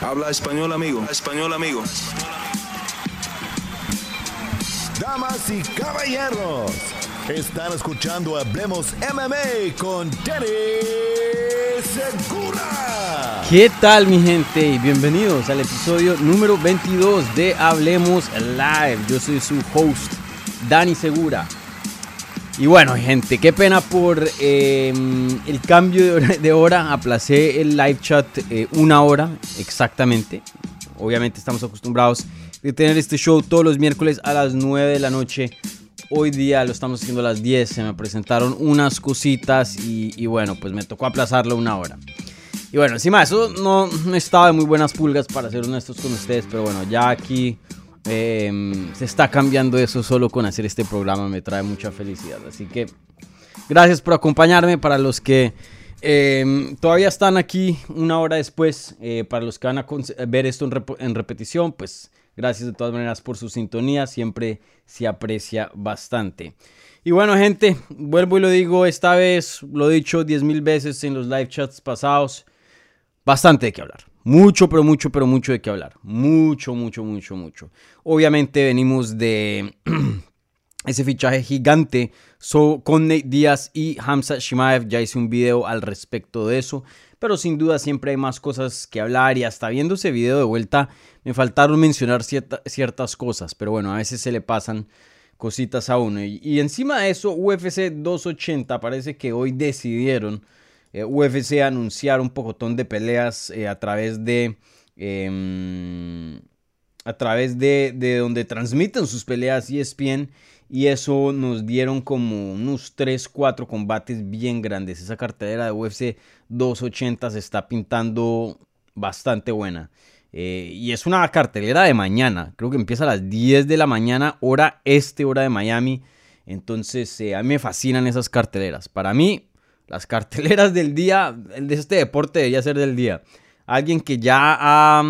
Habla español, amigo. Español, amigo. Damas y caballeros, están escuchando Hablemos MMA con Danny Segura. ¿Qué tal mi gente? Y bienvenidos al episodio número 22 de Hablemos Live. Yo soy su host, Dani Segura. Y bueno, gente, qué pena por eh, el cambio de hora. Aplacé el live chat eh, una hora exactamente. Obviamente estamos acostumbrados de tener este show todos los miércoles a las 9 de la noche. Hoy día lo estamos haciendo a las 10. Se me presentaron unas cositas y, bueno, pues me tocó aplazarlo una hora. Y bueno, encima eso no, no estaba de muy buenas pulgas para ser honestos con ustedes. Pero bueno, ya aquí Em, se está cambiando eso solo con hacer este programa, me trae mucha felicidad. Así que gracias por acompañarme para los que em, todavía están aquí una hora después, eh, para los que van a ver esto en, repetición, pues gracias de todas maneras por su sintonía, siempre se aprecia bastante. Y bueno gente, vuelvo y lo digo, esta vez lo he dicho 10 mil veces en los live chats pasados, bastante de qué hablar. Mucho, pero mucho, pero mucho de qué hablar. Mucho, mucho, mucho, mucho. Obviamente venimos de ese fichaje gigante con Nate Díaz y Hamza Shimaev. Ya hice un video al respecto de eso. Pero sin duda siempre hay más cosas que hablar y hasta viendo ese video de vuelta me faltaron mencionar ciertas cosas. Pero bueno, a veces se le pasan cositas a uno. y encima de eso, UFC 280 parece que hoy decidieron eh, UFC anunciar un pocotón de peleas eh, a través de... Em, a través de, de, donde transmiten sus peleas ESPN y eso nos dieron como unos 3, 4 combates bien grandes. Esa cartelera de UFC 280 se está pintando bastante buena. Eh, y es una cartelera de mañana, creo que empieza a las 10 de la mañana, hora este, hora de Miami. Entonces a mí me fascinan esas carteleras. Para mí, las carteleras del día, de este deporte debería ser del día. Alguien que ya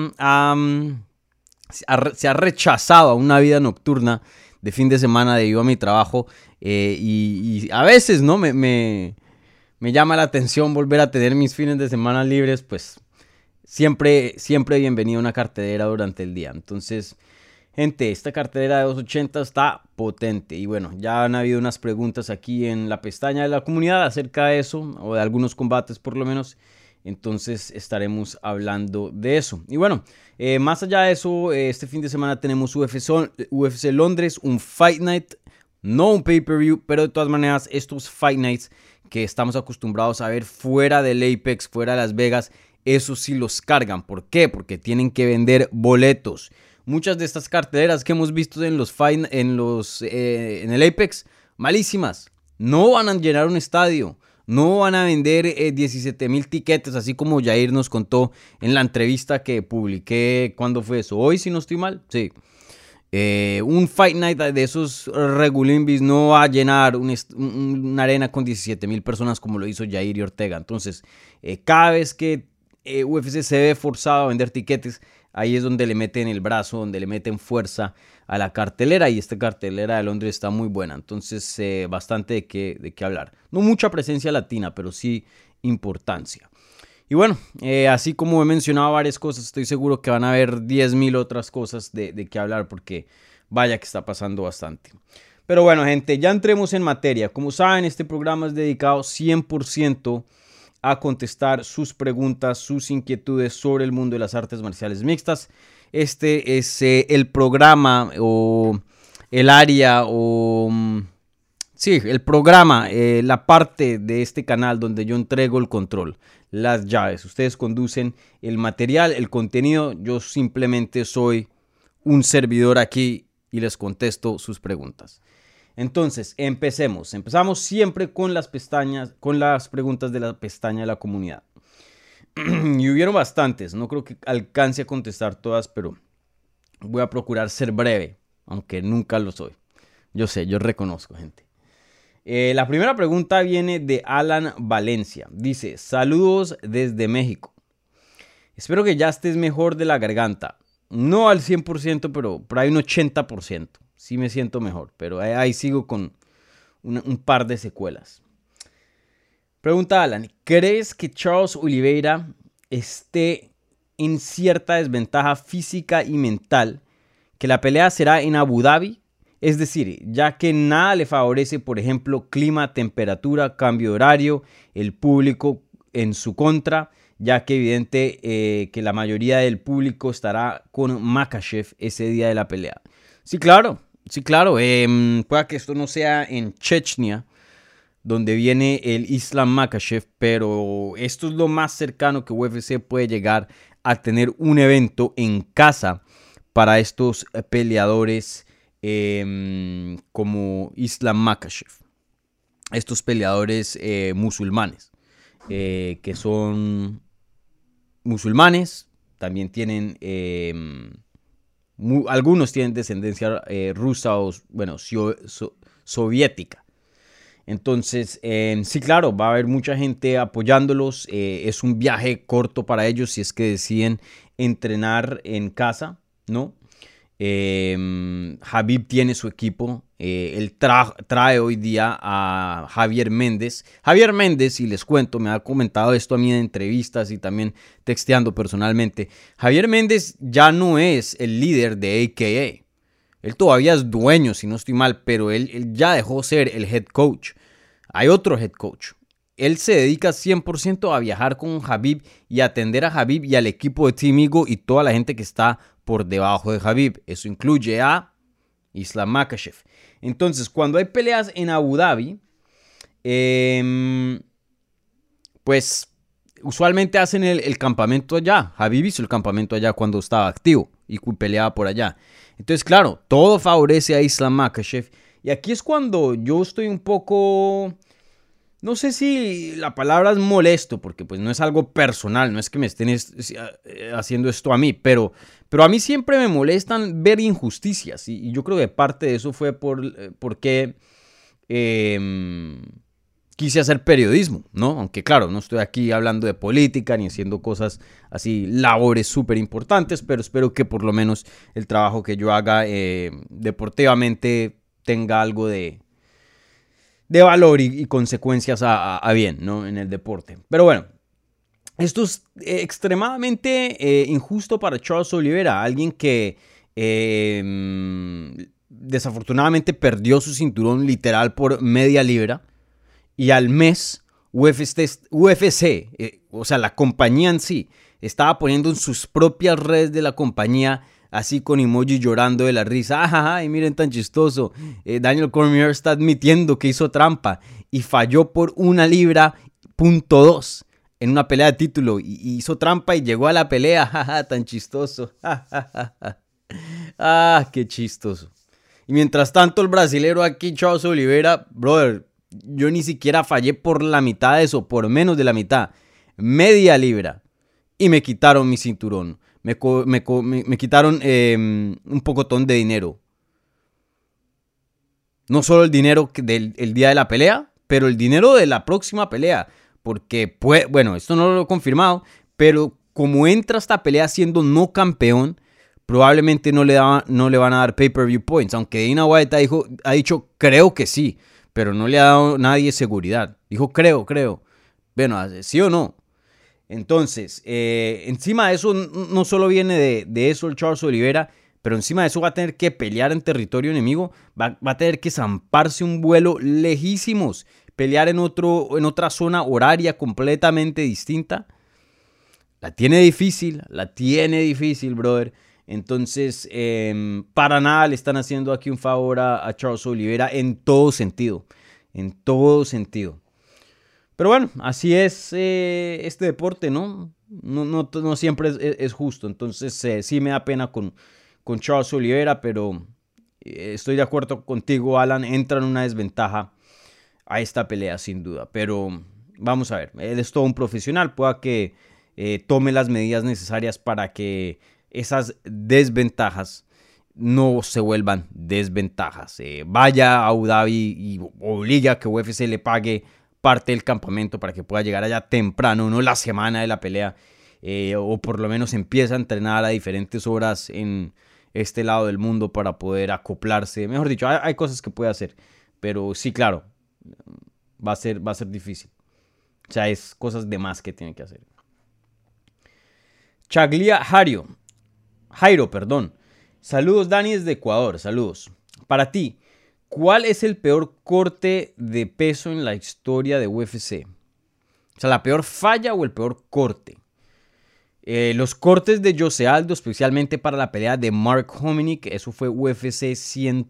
se ha rechazado a una vida nocturna de fin de semana debido a mi trabajo. Eh, y, a veces, ¿no? Me, me, me, llama la atención volver a tener mis fines de semana libres, pues siempre, siempre bienvenido a una cartelera durante el día. Entonces, Gente, esta cartera de 280 está potente. Y bueno, ya han habido unas preguntas aquí en la pestaña de la comunidad acerca de eso, o de algunos combates por lo menos. Entonces estaremos hablando de eso. Y bueno, eh, más allá de eso, eh, este fin de semana tenemos UFC, UFC Londres, un Fight Night, no un pay-per-view, pero de todas maneras estos Fight Nights que estamos acostumbrados a ver fuera del Apex, fuera de Las Vegas, eso sí los cargan. ¿Por qué? Porque tienen que vender boletos muchas de estas carteleras que hemos visto en los en los eh, en el Apex, malísimas. No van a llenar un estadio. No van a vender 17 eh, mil tiquetes, así como Jair nos contó en la entrevista que publiqué. ¿Cuándo fue eso? Hoy, si no estoy mal. Sí. Eh, un Fight Night de esos regulimbis no va a llenar una arena con 17 mil personas como lo hizo Jair y Ortega. Entonces, cada vez que UFC se ve forzado a vender tiquetes, Ahí es donde le meten el brazo, donde le meten fuerza a la cartelera y esta cartelera de Londres está muy buena. Entonces, eh, bastante de qué, de qué hablar. No mucha presencia latina, pero sí importancia. Y bueno, eh, así como he mencionado varias cosas, estoy seguro que van a haber 10.000 otras cosas de, de qué hablar porque vaya que está pasando bastante. Pero bueno, gente, ya entremos en materia. Como saben, este programa es dedicado 100% a contestar sus preguntas, sus inquietudes sobre el mundo de las artes marciales mixtas. Este es eh, el programa o el área o... Mm, sí, el programa, eh, la parte de este canal donde yo entrego el control, las llaves. Ustedes conducen el material, el contenido. Yo simplemente soy un servidor aquí y les contesto sus preguntas. Entonces, empecemos. Empezamos siempre con las pestañas, con las preguntas de la pestaña de la comunidad. y hubieron bastantes, no creo que alcance a contestar todas, pero voy a procurar ser breve, aunque nunca lo soy. Yo sé, yo reconozco, gente. Eh, la primera pregunta viene de Alan Valencia. Dice, saludos desde México. Espero que ya estés mejor de la garganta. No al 100%, pero por ahí un 80% sí me siento mejor, pero ahí, sigo con un par de secuelas. Pregunta Alan, ¿crees que Charles Oliveira esté en cierta desventaja física y mental, que la pelea será en Abu Dhabi, es decir, ya que nada le favorece, por ejemplo, clima, temperatura, cambio de horario, el público en su contra, ya que evidente eh, que la mayoría del público estará con Makachev ese día de la pelea. Sí, claro, sí, claro, eh, pueda que esto no sea en Chechnya, donde viene el Islam Makachev, pero esto es lo más cercano que UFC puede llegar a tener un evento en casa para estos peleadores em, como Islam Makachev, estos peleadores eh, musulmanes, eh, que son musulmanes, también tienen, em, algunos tienen descendencia eh, rusa o, bueno, soviética. Entonces, sí, claro, va a haber mucha gente apoyándolos. Eh, es un viaje corto para ellos si es que deciden entrenar en casa, ¿no? Eh, Habib tiene su equipo. Eh, él trae hoy día a Javier Méndez. Javier Méndez, y les cuento, me ha comentado esto a mí en entrevistas y también texteando personalmente. Javier Méndez ya no es el líder de AKA. Él todavía es dueño, si no estoy mal, pero él, ya dejó ser el head coach. Hay otro head coach. Él se dedica 100% a viajar con Habib y atender a Habib y al equipo de Team y toda la gente que está por debajo de Habib. Eso incluye a Islam Makachev. Entonces, cuando hay peleas en Abu Dhabi, em, pues usualmente hacen el, campamento allá. Habib hizo el campamento allá cuando estaba activo y peleaba por allá. Entonces, claro, todo favorece a Islam Makachev. Y aquí es cuando yo estoy un poco... No sé si la palabra es molesto, porque pues no es algo personal, no es que me estén eh, haciendo esto a mí, pero, pero a mí siempre me molestan ver injusticias y, yo creo que parte de eso fue por, eh, porque em, quise hacer periodismo, ¿no? Aunque claro, no estoy aquí hablando de política ni haciendo cosas así, labores súper importantes, pero espero que por lo menos el trabajo que yo haga eh, deportivamente tenga algo de, de valor y, consecuencias a, bien, ¿no? En el deporte. Pero bueno, esto es extremadamente eh, injusto para Charles Oliveira, alguien que eh, desafortunadamente perdió su cinturón literal por media libra y al mes UFC, eh, o sea, la compañía en sí, estaba poniendo en sus propias redes de la compañía, así con emoji llorando de la risa. Ajá, y miren tan chistoso. Eh, Daniel Cormier está admitiendo que hizo trampa y falló por una libra punto dos en una pelea de título. Y, hizo trampa y llegó a la pelea. Jaja, tan chistoso. ah, qué chistoso. Y mientras tanto, el brasilero aquí, Charles Oliveira, brother, yo ni siquiera fallé por la mitad de eso, por menos de la mitad. Media libra. Y me quitaron mi cinturón. Me, quitaron em, un pocotón de dinero. No solo el dinero del día de la pelea, pero el dinero de la próxima pelea. Porque, bueno, esto no lo he confirmado, pero como entra esta pelea siendo no campeón, probablemente no le, no le van a dar pay-per-view points. Aunque Dana White dijo, ha dicho, creo que sí pero no le ha dado nadie seguridad. Dijo, creo, creo. Bueno, sí o no. Entonces, eh, encima de eso, no solo viene de, eso el Charles Oliveira, pero encima de eso va a tener que pelear en territorio enemigo, va, a tener que zamparse un vuelo lejísimos, pelear en, otro, en otra zona horaria completamente distinta. La tiene difícil, la tiene difícil, brother. Entonces, em, para nada le están haciendo aquí un favor a, Charles Oliveira en todo sentido. En todo sentido. Pero bueno, así es eh, este deporte, ¿no? No, no, siempre es, justo. Entonces, eh, sí me da pena con, con Charles Oliveira, pero eh, estoy de acuerdo contigo, Alan. Entra en una desventaja a esta pelea, sin duda. Pero vamos a ver, él es todo un profesional. Pueda que tome las medidas necesarias para que esas desventajas no se vuelvan desventajas. Vaya a Abu y obliga a que UFC le pague parte del campamento para que pueda llegar allá temprano, no la semana de la pelea, eh, o por lo menos empieza a entrenar a diferentes horas en este lado del mundo para poder acoplarse. Mejor dicho, hay, cosas que puede hacer, pero sí, claro, va a ser, va a ser difícil. O sea, es cosas de más que tiene que hacer. Chaglia Jairo. Jairo, perdón. Saludos, Dani, desde Ecuador. Saludos. Para ti, ¿cuál es el peor corte de peso en la historia de UFC? O sea, ¿la peor falla o el peor corte? Eh, los cortes de Jose Aldo, especialmente para la pelea de Mark Hominick, eso fue UFC 100.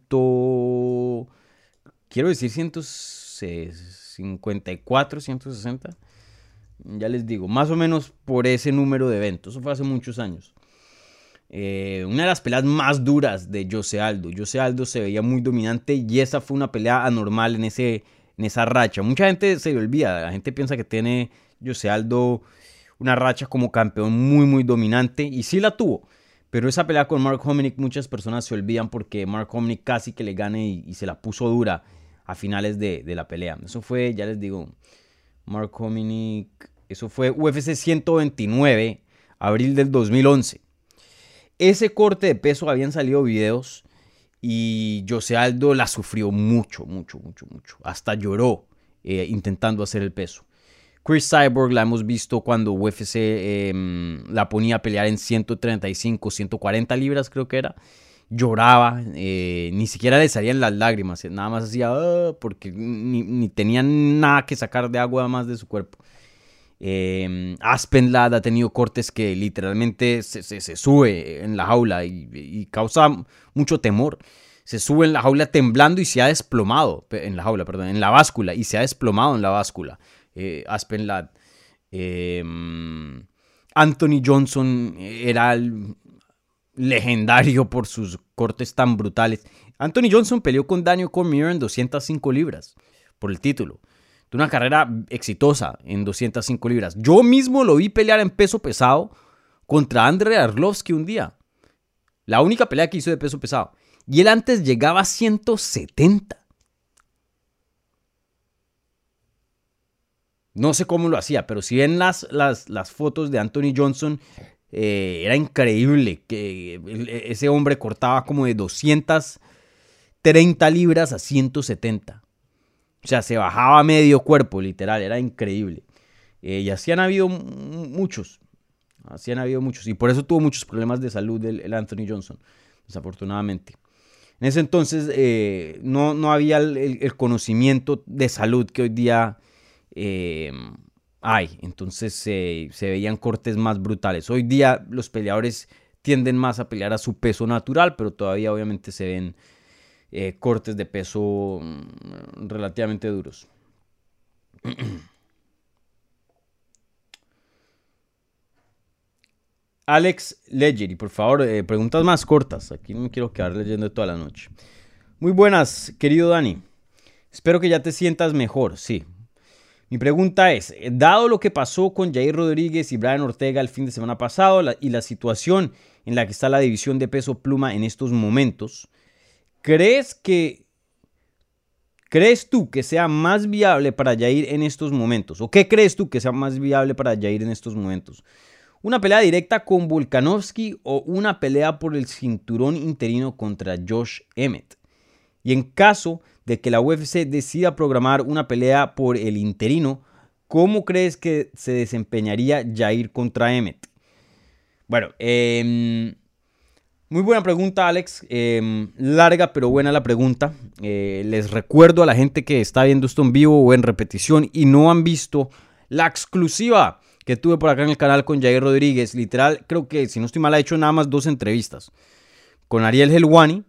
Quiero decir 154, 160. Ya les digo, más o menos por ese número de eventos. Eso fue hace muchos años. Eh, una de las peleas más duras de Jose Aldo. Jose Aldo se veía muy dominante y esa fue una pelea anormal en, ese, en esa racha. Mucha gente se le olvida, la gente piensa que tiene Jose Aldo una racha como campeón muy, muy dominante y sí la tuvo. Pero esa pelea con Mark Hominick muchas personas se olvidan porque Mark Hominick casi que le gane y, se la puso dura a finales de, de, la pelea. Eso fue, ya les digo, Mark Hominick, eso fue UFC 129, abril del 2011. Ese corte de peso habían salido videos y Jose Aldo la sufrió mucho, mucho, mucho, mucho. Hasta lloró eh, intentando hacer el peso. Chris Cyborg la hemos visto cuando UFC em, la ponía a pelear en 135, 140 libras creo que era. Lloraba, eh, ni siquiera le salían las lágrimas, nada más hacía ah", porque ni, ni tenía nada que sacar de agua más de su cuerpo. Eh, Aspenlad ha tenido cortes que literalmente se, sube en la jaula y, causa mucho temor. Se sube en la jaula temblando y se ha desplomado, en la jaula, perdón, en la báscula y se ha desplomado en la báscula. Eh, Aspenlad. Em, Anthony Johnson era legendario por sus cortes tan brutales. Anthony Johnson peleó con Daniel Cormier en 205 libras por el título de una carrera exitosa en 205 libras. Yo mismo lo vi pelear en peso pesado contra Andrei Arlovsky un día. La única pelea que hizo de peso pesado. Y él antes llegaba a 170. No sé cómo lo hacía, pero si ven las, las, las fotos de Anthony Johnson, eh, era increíble que ese hombre cortaba como de 230 libras a 170. O sea, se bajaba medio cuerpo, literal, era increíble. Eh, y así han habido muchos. Así han habido muchos. Y por eso tuvo muchos problemas de salud el, Anthony Johnson, desafortunadamente. En ese entonces eh, no, no, había el, conocimiento de salud que hoy día eh, hay. Entonces se veían cortes más brutales. Hoy día los peleadores tienden más a pelear a su peso natural, pero todavía obviamente se ven eh, cortes de peso mm, relativamente duros. Alex y por favor, eh, preguntas más cortas. Aquí no me quiero quedar leyendo toda la noche. Muy buenas, querido Dani. Espero que ya te sientas mejor, sí. Mi pregunta es, dado lo que pasó con Jair Rodríguez y Brian Ortega el fin de semana pasado y la situación en la que está la división de peso pluma en estos momentos, ¿Crees que crees tú que sea más viable para Jair en estos momentos? ¿O qué crees tú que sea más viable para Jair en estos momentos? ¿Una pelea directa con Volkanovski o una pelea por el cinturón interino contra Josh Emmett? Y en caso de que la UFC decida programar una pelea por el interino, ¿cómo crees que se desempeñaría Jair contra Emmett? Bueno, eh, muy buena pregunta, Alex. Em, larga pero buena la pregunta. Eh, les recuerdo a la gente que está viendo esto en vivo o en repetición y no han visto la exclusiva que tuve por acá en el canal con Jair Rodríguez. Literal, creo que si no estoy mal, ha hecho nada más dos entrevistas. Con Ariel Helwani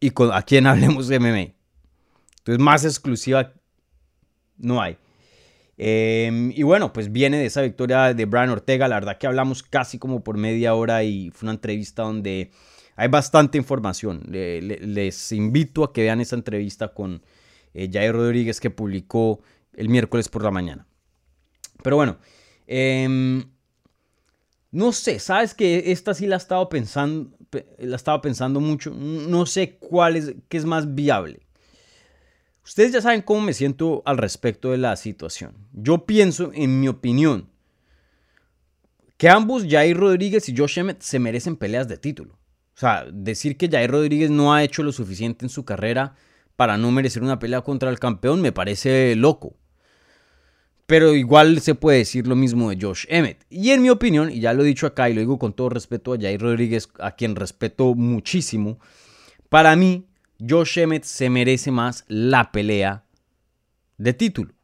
y con a quien hablemos de MMA. Entonces, más exclusiva no hay. Em, y bueno, pues viene de esa victoria de Brian Ortega. La verdad que hablamos casi como por media hora y fue una entrevista donde hay bastante información. les invito a que vean esa entrevista con eh, Jair Rodríguez que publicó el miércoles por la mañana. Pero bueno, em, no sé, sabes que esta sí la he estado pensando, la estaba pensando mucho. No sé cuál es, qué es más viable. Ustedes ya saben cómo me siento al respecto de la situación. Yo pienso, en mi opinión, que ambos, Jair Rodríguez y Josh Emmett, se merecen peleas de título. O sea, decir que Jair Rodríguez no ha hecho lo suficiente en su carrera para no merecer una pelea contra el campeón me parece loco. Pero igual se puede decir lo mismo de Josh Emmett. Y en mi opinión, y ya lo he dicho acá y lo digo con todo respeto a Jair Rodríguez, a quien respeto muchísimo, para mí Josh Emmett se merece más la pelea de título.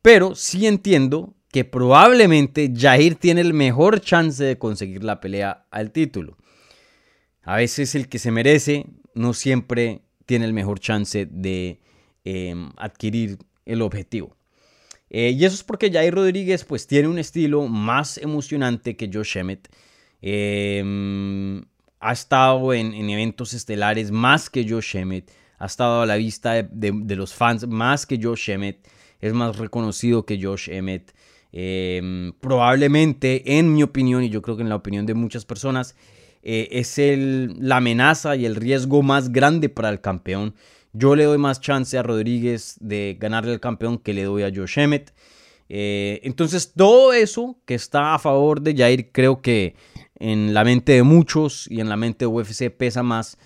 Pero sí entiendo que probablemente Jair tiene el mejor chance de conseguir la pelea al título. A veces el que se merece no siempre tiene el mejor chance de em, adquirir el objetivo. Eh, y eso es porque Jair Rodríguez pues tiene un estilo más emocionante que Josh Emmett. Em, ha estado en, eventos estelares más que Josh Emmett. Ha estado a la vista de, los fans más que Josh Emmett. Es más reconocido que Josh Emmett. Em, probablemente, en mi opinión, y yo creo que en la opinión de muchas personas, eh, es el, la amenaza y el riesgo más grande para el campeón. Yo le doy más chance a Rodríguez de ganarle al campeón que le doy a Josh Emmett. Eh, entonces, todo eso que está a favor de Jair, creo que en la mente de muchos y en la mente de UFC pesa más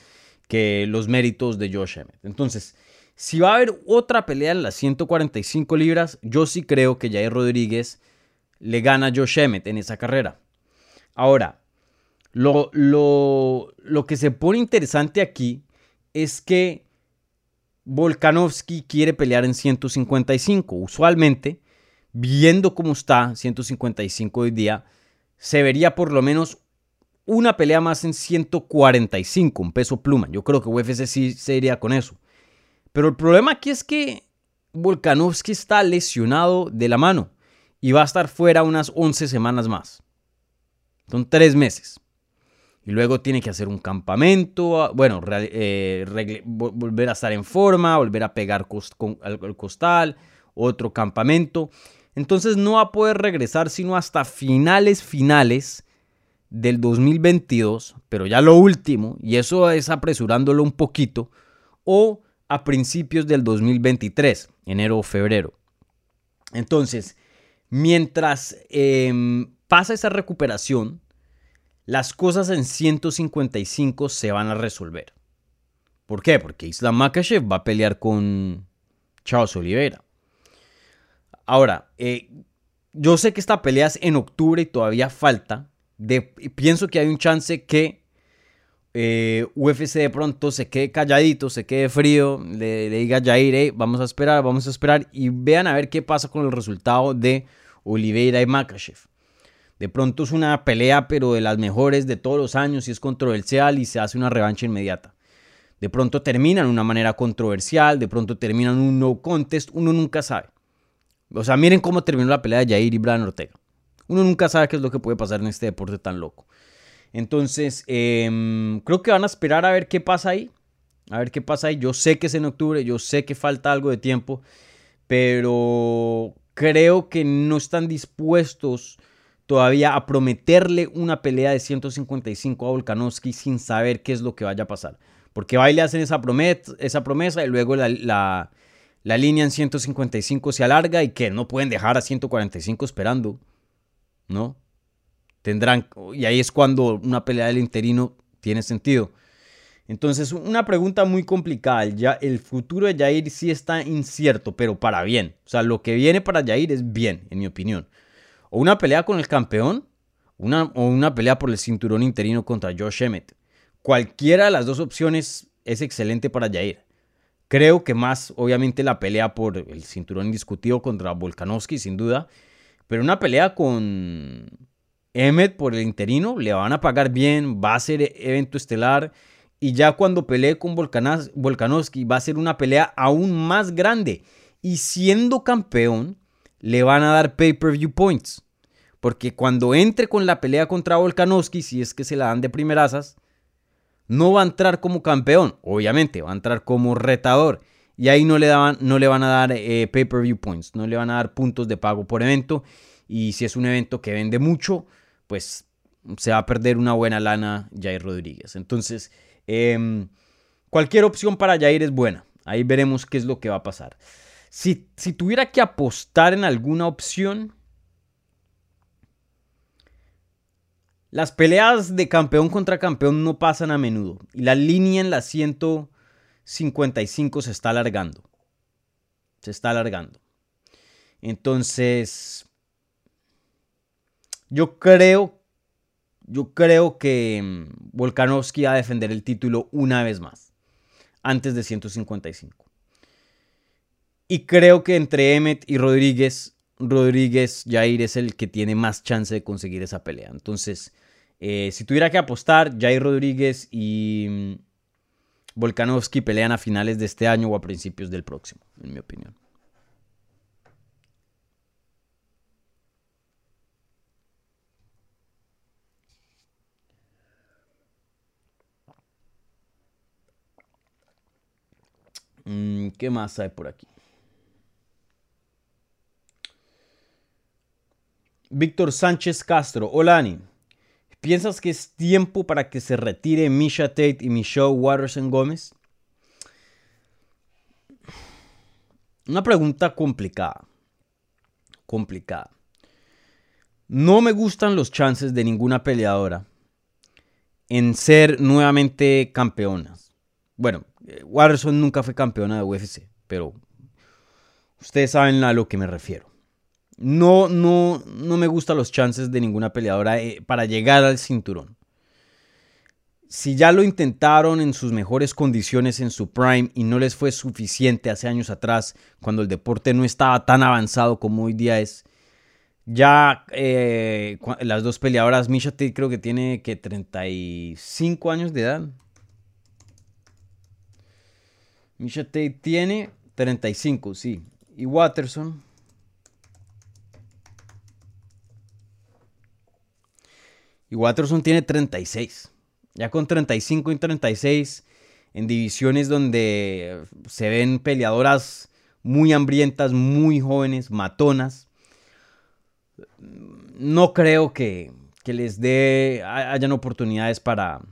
que los méritos de Josh Emmett. Entonces, si va a haber otra pelea en las 145 libras, yo sí creo que Jair Rodríguez le gana a Josh Emmett en esa carrera. Ahora, lo, lo, lo que se pone interesante aquí es que Volkanovski quiere pelear en 155. Usualmente, viendo cómo está 155 hoy día, se vería por lo menos una pelea más en 145, un peso pluma. Yo creo que UFC sí se iría con eso. Pero el problema aquí es que Volkanovski está lesionado de la mano y va a estar fuera unas 11 semanas más. Son tres meses y luego tiene que hacer un campamento, bueno, eh, volver a estar en forma, volver a pegar al costal, otro campamento. Entonces no va a poder regresar sino hasta finales, finales del 2022, pero ya lo último, y eso es apresurándolo un poquito, o a principios del 2023, enero o febrero. Entonces, mientras em, pasa esa recuperación, las cosas en 155 se van a resolver. ¿Por qué? Porque Islam Makachev va a pelear con Charles Oliveira. Ahora, eh, yo sé que esta pelea es en octubre y todavía falta. Pienso que hay un chance que eh, UFC de pronto se quede calladito, se quede frío, le, diga a Jair, vamos a esperar, vamos a esperar y vean a ver qué pasa con el resultado de Oliveira y Makachev. De pronto es una pelea, pero de las mejores de todos los años y es controversial y se hace una revancha inmediata. De pronto termina de una manera controversial, de pronto termina en un no contest, uno nunca sabe. O sea, miren cómo terminó la pelea de Jair y Brian Ortega. Uno nunca sabe qué es lo que puede pasar en este deporte tan loco. Entonces, em, creo que van a esperar a ver qué pasa ahí. A ver qué pasa ahí. Yo sé que es en octubre, yo sé que falta algo de tiempo, pero creo que no están dispuestos todavía a prometerle una pelea de 155 a Volkanovski sin saber qué es lo que vaya a pasar. Porque va le hacen esa, promesa, esa promesa y luego la, la, línea en 155 se alarga y que no pueden dejar a 145 esperando. ¿No? Tendrán, y ahí es cuando una pelea del interino tiene sentido. Entonces, una pregunta muy complicada. Ya, el futuro de Jair sí está incierto, pero para bien. O sea, lo que viene para Jair es bien, en mi opinión o una pelea con el campeón una, o una pelea por el cinturón interino contra Josh Emmett. Cualquiera de las dos opciones es excelente para Jair. Creo que más, obviamente, la pelea por el cinturón indiscutido contra Volkanovski, sin duda. Pero una pelea con Emmett por el interino, le van a pagar bien, va a ser evento estelar. Y ya cuando pelee con Volkanovski, va a ser una pelea aún más grande. Y siendo campeón, le van a dar pay-per-view points. Porque cuando entre con la pelea contra Volkanovski, si es que se la dan de primerasas, no va a entrar como campeón, obviamente, va a entrar como retador. Y ahí no le, daban, no le van a dar eh, pay-per-view points, no le van a dar puntos de pago por evento. Y si es un evento que vende mucho, pues se va a perder una buena lana Jair Rodríguez. Entonces, em, cualquier opción para Jair es buena. Ahí veremos qué es lo que va a pasar. Si, si tuviera que apostar en alguna opción, Las peleas de campeón contra campeón no pasan a menudo y la línea en la 155 se está alargando. Se está alargando. Entonces, yo creo, yo creo que mm, Volkanovski va a defender el título una vez más, antes de 155. Y creo que entre Emmet y Rodríguez, Rodríguez Jair es el que tiene más chance de conseguir esa pelea. Entonces, eh, si tuviera que apostar, Jair Rodríguez y mm, Volkanovski pelean a finales de este año o a principios del próximo, en mi opinión. Mm, ¿Qué más hay por aquí? Víctor Sánchez Castro. Hola, Ani. ¿Piensas que es tiempo para que se retire Misha Tate y Michelle Watterson Gómez? Una pregunta complicada. Complicada. No me gustan los chances de ninguna peleadora en ser nuevamente campeonas. Bueno, Watterson nunca fue campeona de UFC, pero ustedes saben a lo que me refiero. No, no, no me gustan los chances de ninguna peleadora eh, para llegar al cinturón. Si ya lo intentaron en sus mejores condiciones en su prime y no les fue suficiente hace años atrás, cuando el deporte no estaba tan avanzado como hoy día es, ya eh, las dos peleadoras, Misha Tate creo que tiene que 35 años de edad. Misha Tate tiene 35, sí. Y Watterson Y Watterson tiene 36. Ya con 35 y 36 en divisiones donde se ven peleadoras muy hambrientas, muy jóvenes, matonas. No creo que, les dé, hayan oportunidades para,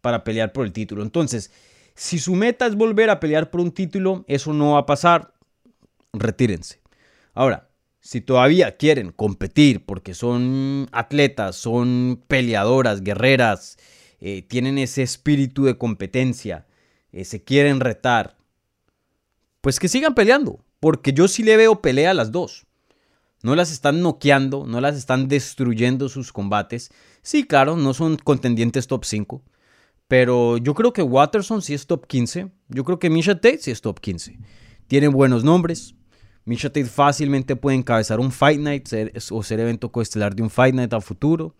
para pelear por el título. Entonces, si su meta es volver a pelear por un título, eso no va a pasar. Retírense. Ahora, si todavía quieren competir porque son atletas, son peleadoras, guerreras, eh, tienen ese espíritu de competencia, eh, se quieren retar, pues que sigan peleando, porque yo sí le veo pelea a las dos. No las están noqueando, no las están destruyendo sus combates. Sí, claro, no son contendientes top 5. Pero yo creo que Watterson sí es top 15. Yo creo que Misha Tate sí es top 15. Tienen buenos nombres, Misha Tate fácilmente puede encabezar un Fight Night o ser evento coestelar de un Fight Night a futuro.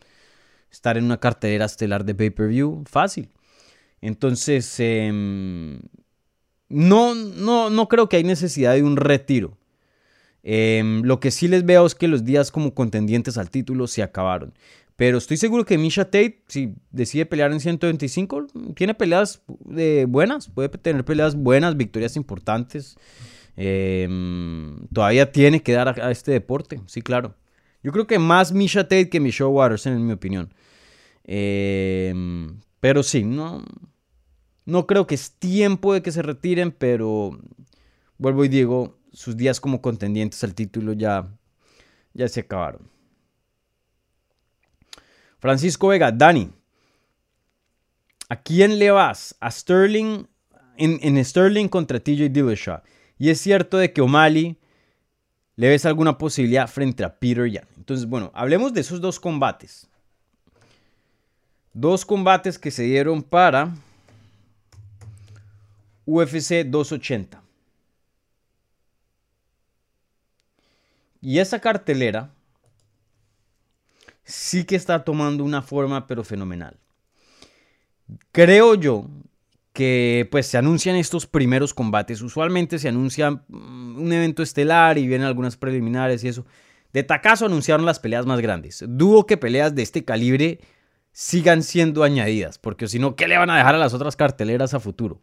Estar en una cartelera estelar de pay-per-view. Fácil. Entonces, em, no, no, no creo que hay necesidad de un retiro. Em, lo que sí les veo es que los días como contendientes al título se acabaron. Pero estoy seguro que Misha Tate, si decide pelear en 125, tiene peleas de buenas. Puede tener peleas buenas, victorias importantes. Em, todavía tiene que dar a, este deporte, sí, claro. Yo creo que más Misha Tate que Michelle Watterson, en mi opinión. Em, pero sí, no, no creo que es tiempo de que se retiren, pero vuelvo y digo, sus días como contendientes al título ya, ya se acabaron. Francisco Vega, Dani, ¿a quién le vas? ¿A Sterling? En, en Sterling contra TJ Dillashaw. Y es cierto de que O'Malley le ves alguna posibilidad frente a Peter Yan. Entonces, bueno, hablemos de esos dos combates. Dos combates que se dieron para UFC 280. Y esa cartelera sí que está tomando una forma pero fenomenal. Creo yo que pues se anuncian estos primeros combates. Usualmente se anuncia mm, un evento estelar y vienen algunas preliminares y eso. De tacazo anunciaron las peleas más grandes. Dudo que peleas de este calibre sigan siendo añadidas, porque si no, ¿qué le van a dejar a las otras carteleras a futuro?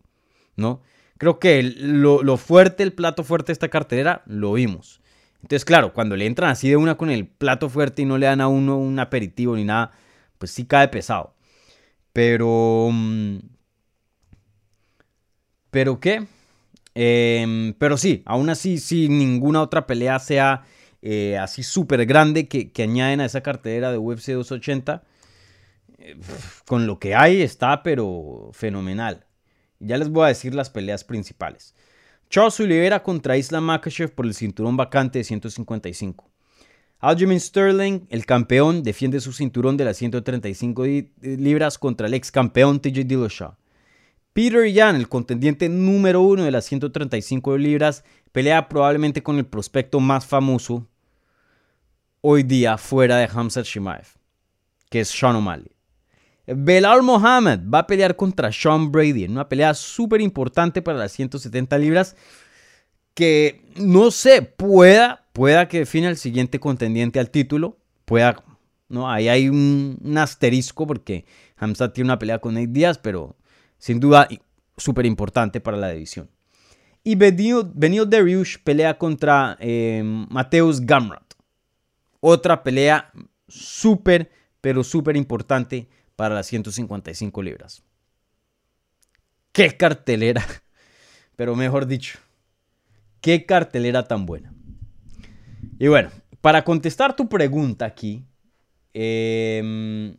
¿No? Creo que lo, fuerte, el plato fuerte de esta cartelera, lo vimos. Entonces, claro, cuando le entran así de una con el plato fuerte y no le dan a uno un aperitivo ni nada, pues sí cae pesado. Pero... Pero qué. Em, pero sí, aún así, si ninguna otra pelea sea eh, así súper grande que, añaden a esa cartera de UFC 280, eh, con lo que hay está, pero fenomenal. Ya les voy a decir las peleas principales. Charles Oliveira contra Islam Makhachev por el cinturón vacante de 155. Aljamain Sterling, el campeón, defiende su cinturón de las 135 libras contra el ex campeón TJ Dillashaw. Peter Yan, el contendiente número uno de las 135 libras, pelea probablemente con el prospecto más famoso hoy día fuera de Hamza Shimaev, que es Sean O'Malley. Belal Mohamed va a pelear contra Sean Brady en una pelea súper importante para las 170 libras que no sé, pueda, pueda que define el siguiente contendiente al título, pueda, no, ahí hay un, asterisco porque Hamza tiene una pelea con Nate Díaz, pero sin duda súper importante para la división. Y Benio, Dariush pelea contra eh, Mateus Gamrat. Otra pelea súper, pero súper importante para las 155 libras. ¡Qué cartelera! Pero mejor dicho, qué cartelera tan buena. Y bueno, para contestar tu pregunta aquí, em,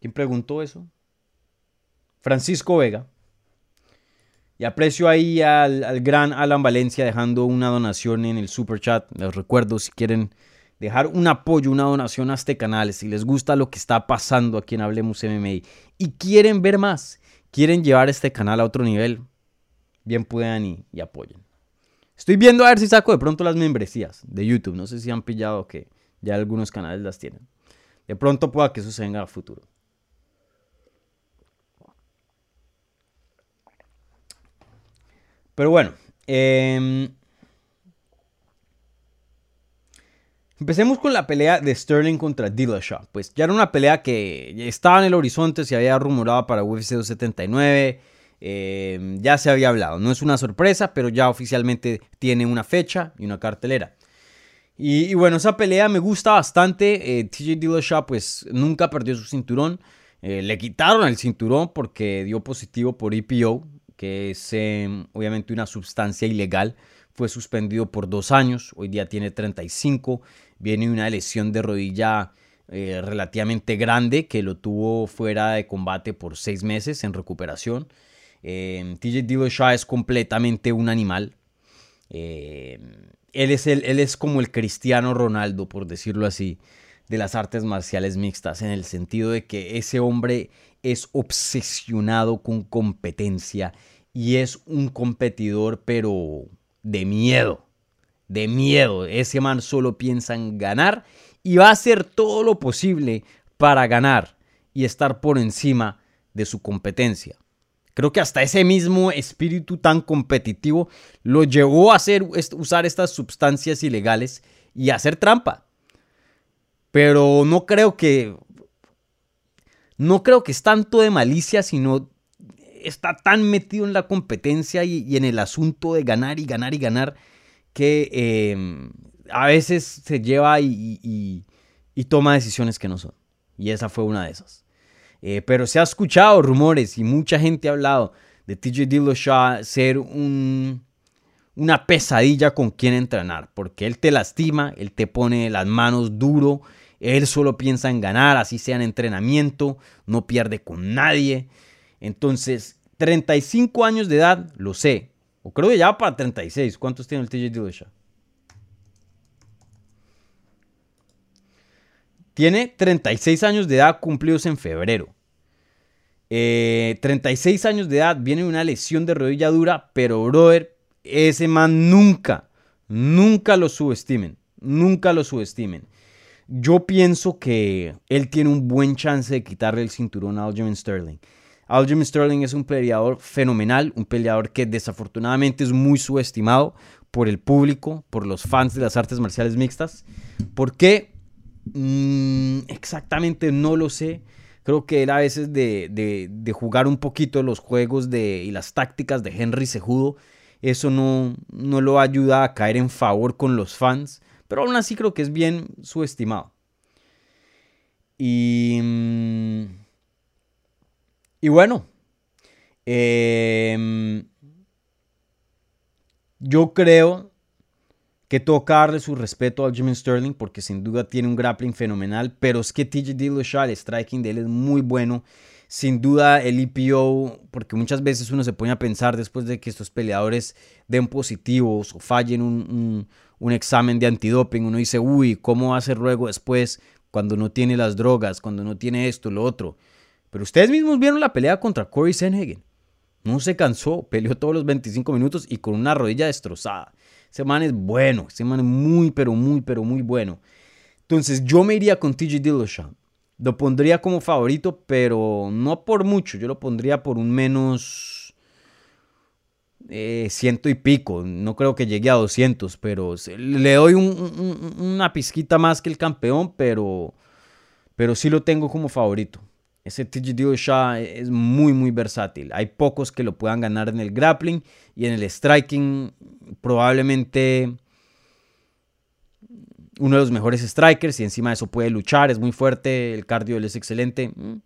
¿quién preguntó eso? Francisco Vega. Y aprecio ahí al, gran Alan Valencia dejando una donación en el super chat. Les recuerdo si quieren dejar un apoyo, una donación a este canal, si les gusta lo que está pasando aquí en Hablemos MMA y quieren ver más, quieren llevar este canal a otro nivel, bien puedan y, y apoyen. Estoy viendo a ver si saco de pronto las membresías de YouTube. No sé si han pillado que ya algunos canales las tienen. De pronto pueda que eso se venga a futuro. Pero bueno, eh, Empecemos con la pelea de Sterling contra Dillashaw. Pues ya era una pelea que estaba en el horizonte, se había rumorado para UFC 279, eh, ya se había hablado. No es una sorpresa, pero ya oficialmente tiene una fecha y una cartelera. Y, bueno, esa pelea me gusta bastante. Eh, TJ Dillashaw pues nunca perdió su cinturón. Eh, le quitaron el cinturón porque dio positivo por EPO, que es obviamente una sustancia ilegal fue suspendido por dos años, hoy día tiene 35, viene una lesión de rodilla eh, relativamente grande que lo tuvo fuera de combate por seis meses en recuperación. Eh, TJ Dillashaw es completamente un animal. Eh, él, es él es como el Cristiano Ronaldo, por decirlo así, de las artes marciales mixtas, en el sentido de que ese hombre es obsesionado con competencia y es un competidor, pero de miedo. De miedo. Ese man solo piensa en ganar y va a hacer todo lo posible para ganar y estar por encima de su competencia. Creo que hasta ese mismo espíritu tan competitivo lo llevó a hacer, usar estas sustancias ilegales y hacer trampa. Pero no creo que. No creo que es tanto de malicia, sino está tan metido en la competencia y, en el asunto de ganar y ganar y ganar que em, a veces se lleva y, toma decisiones que no son. Y esa fue una de esas. Eh, pero se ha escuchado rumores y mucha gente ha hablado de TJ Dillashaw ser un, una pesadilla con quien entrenar, porque él te lastima, él te pone las manos duro, él solo piensa en ganar, así sea en entrenamiento, no pierde con nadie. Entonces, 35 años de edad, lo sé. O creo que ya para 36. ¿Cuántos tiene el TJ Dillashaw? Tiene 36 años de edad cumplidos en febrero. 36 eh, años de edad, viene una lesión de rodilla dura, pero brother, ese man nunca, nunca lo subestimen. Nunca lo subestimen. Yo pienso que él tiene un buen chance de quitarle el cinturón a Aljamain Sterling. Aljamain Sterling es un peleador fenomenal, un peleador que desafortunadamente es muy subestimado por el público, por los fans de las artes marciales mixtas. ¿Por qué? Mm, exactamente no lo sé. Creo que él a veces de, jugar un poquito los juegos de, y las tácticas de Henry Sejudo, eso no, no lo ayuda a caer en favor con los fans. Pero aún así creo que es bien subestimado. Y... Mm, y bueno, em, yo creo que toca darle su respeto a Jimmy Sterling porque sin duda tiene un grappling fenomenal, pero es que TJ Dillashaw, el striking de él es muy bueno. sin duda el EPO, porque muchas veces uno se pone a pensar después de que estos peleadores den positivos o fallen un, examen de antidoping, uno dice, uy, ¿cómo ser luego después cuando no tiene las drogas, cuando no tiene esto, lo otro? Pero ustedes mismos vieron la pelea contra Corey Sanhagen. No se cansó, peleó todos los 25 minutos y con una rodilla destrozada. Ese man es bueno, ese man es muy, pero muy, pero muy bueno. Entonces yo me iría con TJ Dillashaw. Lo pondría como favorito, pero no por mucho. Yo lo pondría por un menos eh, ciento y pico. No creo que llegue a 200, pero le doy una pizquita más que el campeón, pero, pero sí lo tengo como favorito. Ese TJ Dillashaw es muy, muy versátil. Hay pocos que lo puedan ganar en el grappling y en el striking probablemente uno de los mejores strikers y encima de eso puede luchar, es muy fuerte, el cardio es excelente. Mm,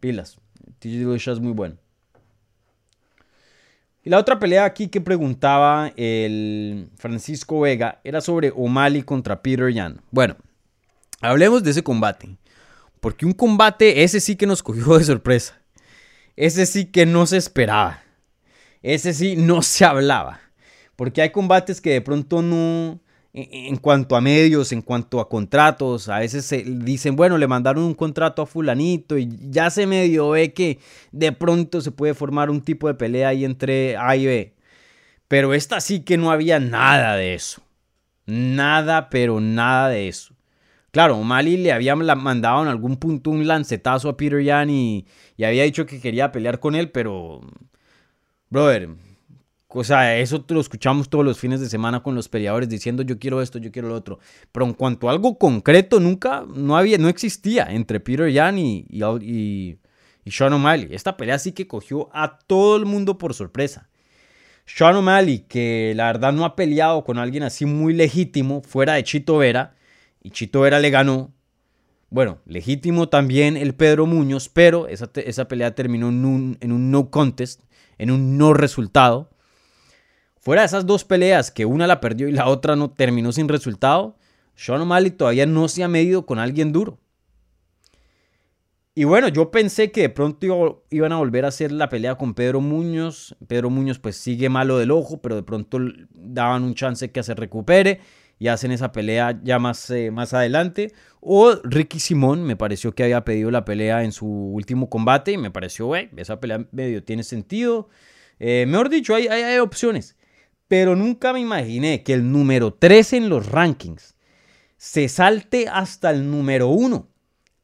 pilas, Dillashaw es muy bueno. Y la otra pelea aquí que preguntaba el Francisco Vega era sobre O'Malley contra Peter Yan. Bueno, hablemos de ese combate. Porque un combate, ese sí que nos cogió de sorpresa. Ese sí que no se esperaba. Ese sí no se hablaba. Porque hay combates que de pronto no, en cuanto a medios, en cuanto a contratos, a veces se dicen, bueno, le mandaron un contrato a fulanito y ya se medio ve que de pronto se puede formar un tipo de pelea ahí entre A y B. Pero esta sí que no había nada de eso. Nada, pero nada de eso. Claro, O'Malley le había mandado en algún punto un lancetazo a Peter Yan y, había dicho que quería pelear con él, pero. Brother, o sea, eso lo escuchamos todos los fines de semana con los peleadores diciendo yo quiero esto, yo quiero lo otro. Pero en cuanto a algo concreto, nunca, no había, no existía entre Peter Yan y, y, y Sean O'Malley. Esta pelea sí que cogió a todo el mundo por sorpresa. Sean O'Malley, que la verdad no ha peleado con alguien así muy legítimo, fuera de Chito Vera, y Chito Vera le ganó. Bueno, legítimo también el Pedro Muñoz, pero esa, esa pelea terminó en un, en un no contest, en un no resultado. Fuera de esas dos peleas, que una la perdió y la otra no terminó sin resultado, Sean O'Malley todavía no se ha medido con alguien duro. Y bueno, yo pensé que de pronto iban a volver a hacer la pelea con Pedro Muñoz. Pedro Muñoz pues sigue malo del ojo, pero de pronto daban un chance que se recupere y hacen esa pelea ya más, eh, más adelante. O Ricky Simón me pareció que había pedido la pelea en su último combate y me pareció, güey, esa pelea medio tiene sentido. Eh, mejor dicho, hay, hay, opciones. Pero nunca me imaginé que el número 3 en los rankings se salte hasta el número 1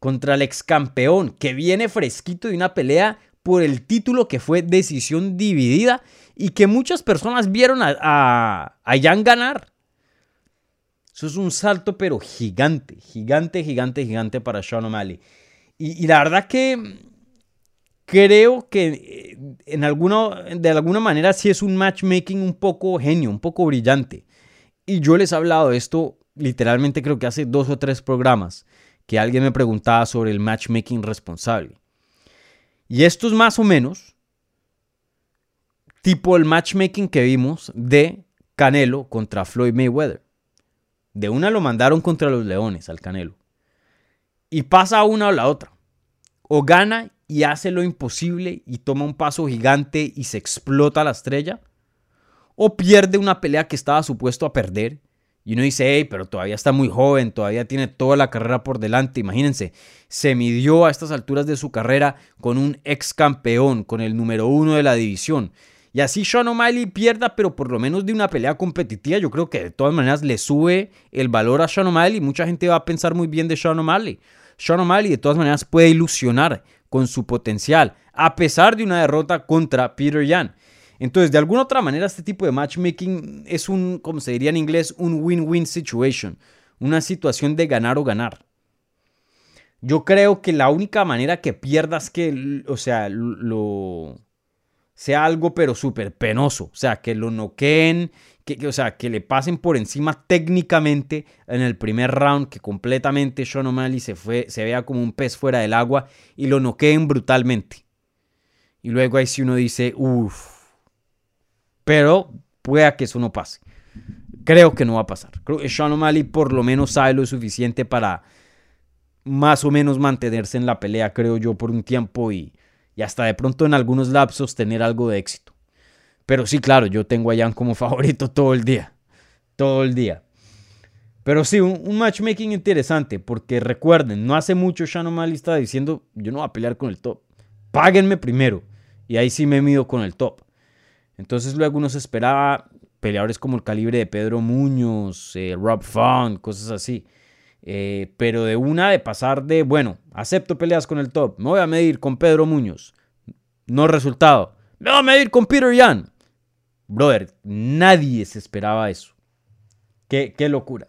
contra el ex campeón que viene fresquito de una pelea por el título que fue decisión dividida y que muchas personas vieron a, a, a Jan ganar. Eso es un salto, pero gigante, gigante, gigante, gigante para Sean O'Malley. Y, la verdad que creo que eh, en alguna, de alguna manera sí es un matchmaking un poco genio, un poco brillante. Y yo les he hablado de esto literalmente creo que hace dos o tres programas que alguien me preguntaba sobre el matchmaking responsable. Y esto es más o menos tipo el matchmaking que vimos de Canelo contra Floyd Mayweather. De una lo mandaron contra los Leones al Canelo. Y pasa una o la otra. O gana y hace lo imposible y toma un paso gigante y se explota la estrella. O pierde una pelea que estaba supuesto a perder. Y uno dice, hey, pero todavía está muy joven, todavía tiene toda la carrera por delante. Imagínense, se midió a estas alturas de su carrera con un ex campeón, con el número uno de la división. Y así Sean O'Malley pierda, pero por lo menos de una pelea competitiva, yo creo que de todas maneras le sube el valor a Sean O'Malley. Mucha gente va a pensar muy bien de Sean O'Malley. Sean O'Malley de todas maneras puede ilusionar con su potencial, a pesar de una derrota contra Peter Yan. Entonces, de alguna otra manera, este tipo de matchmaking es un, como se diría en inglés, un win-win situation, una situación de ganar o ganar. Yo creo que la única manera que pierdas que, o sea, lo, sea algo pero súper penoso. O sea, que lo noqueen, que, o sea, que le pasen por encima técnicamente en el primer round, que completamente Sean O'Malley se, fue, se vea como un pez fuera del agua y lo noqueen brutalmente. Y luego ahí sí uno dice, uff. Pero pueda que eso no pase. Creo que no va a pasar. Creo que Sean O'Malley por lo menos sabe lo suficiente para más o menos mantenerse en la pelea, creo yo, por un tiempo y, y hasta de pronto en algunos lapsos tener algo de éxito. Pero sí, claro, yo tengo a Jan como favorito todo el día. Todo el día. Pero sí, un, matchmaking interesante, porque recuerden, no hace mucho Shannon O'Malley estaba diciendo, yo no voy a pelear con el top. Páguenme primero. Y ahí sí me mido con el top. Entonces luego uno se esperaba peleadores como el calibre de Pedro Muñoz, eh, Rob Font, cosas así. Eh, pero de una de pasar de, bueno, acepto peleas con el top, me voy a medir con Pedro Muñoz. No resultado. Me voy a medir con Peter Yan. Brother, nadie se esperaba eso. Qué, locura.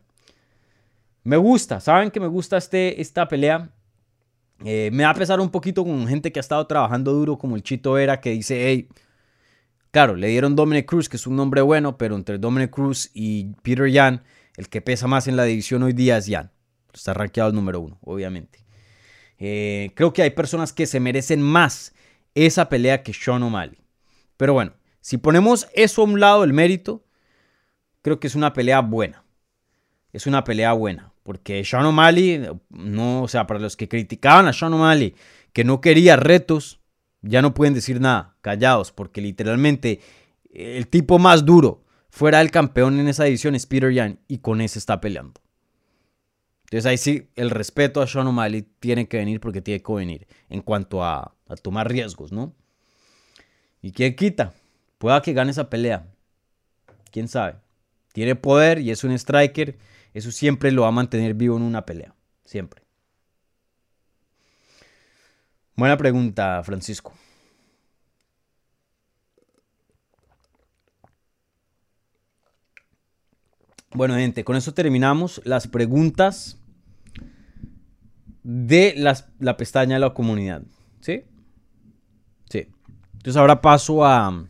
Me gusta, saben que me gusta este, esta pelea. Eh, me va a pesar un poquito con gente que ha estado trabajando duro, como el Chito Vera, que dice, hey, claro, le dieron Dominic Cruz, que es un nombre bueno, pero entre Dominic Cruz y Peter Yan, el que pesa más en la división hoy día es Yan. Está rankeado el número uno, obviamente. Eh, creo que hay personas que se merecen más esa pelea que Sean O'Malley. Pero bueno, si ponemos eso a un lado, el mérito, creo que es una pelea buena. Es una pelea buena. Porque Sean O'Malley, no, o sea, para los que criticaban a Sean O'Malley, que no quería retos, ya no pueden decir nada, callados, porque literalmente el tipo más duro fuera el campeón en esa edición es Peter Yan y con ese está peleando. Entonces ahí sí, el respeto a Sean O'Malley tiene que venir porque tiene que venir en cuanto a, a tomar riesgos, ¿no? ¿Y quién quita? Pueda que gane esa pelea. ¿Quién sabe? Tiene poder y es un striker eso siempre lo va a mantener vivo en una pelea. Siempre. Buena pregunta, Francisco. Bueno, gente, con eso terminamos las preguntas de la pestaña de la comunidad. ¿Sí? Sí. Entonces ahora paso a,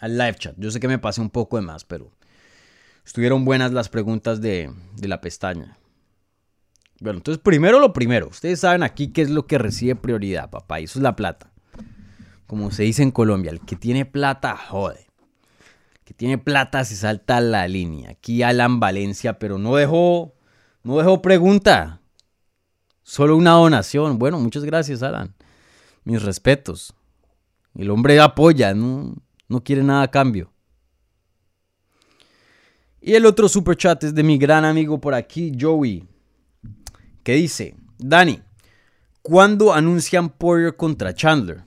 al live chat. Yo sé que me pasé un poco de más, pero Estuvieron buenas las preguntas de, la pestaña. Bueno, entonces primero lo primero. Ustedes saben aquí qué es lo que recibe prioridad, papá. Y eso es la plata. Como se dice en Colombia, el que tiene plata jode. El que tiene plata se salta la línea. Aquí Alan Valencia, pero no dejó, no dejó pregunta. Solo una donación. Bueno, muchas gracias, Alan. Mis respetos. El hombre apoya, no, no quiere nada a cambio. Y el otro super chat es de mi gran amigo por aquí, Joey, que dice, Dani, ¿cuándo anuncian Poirier contra Chandler?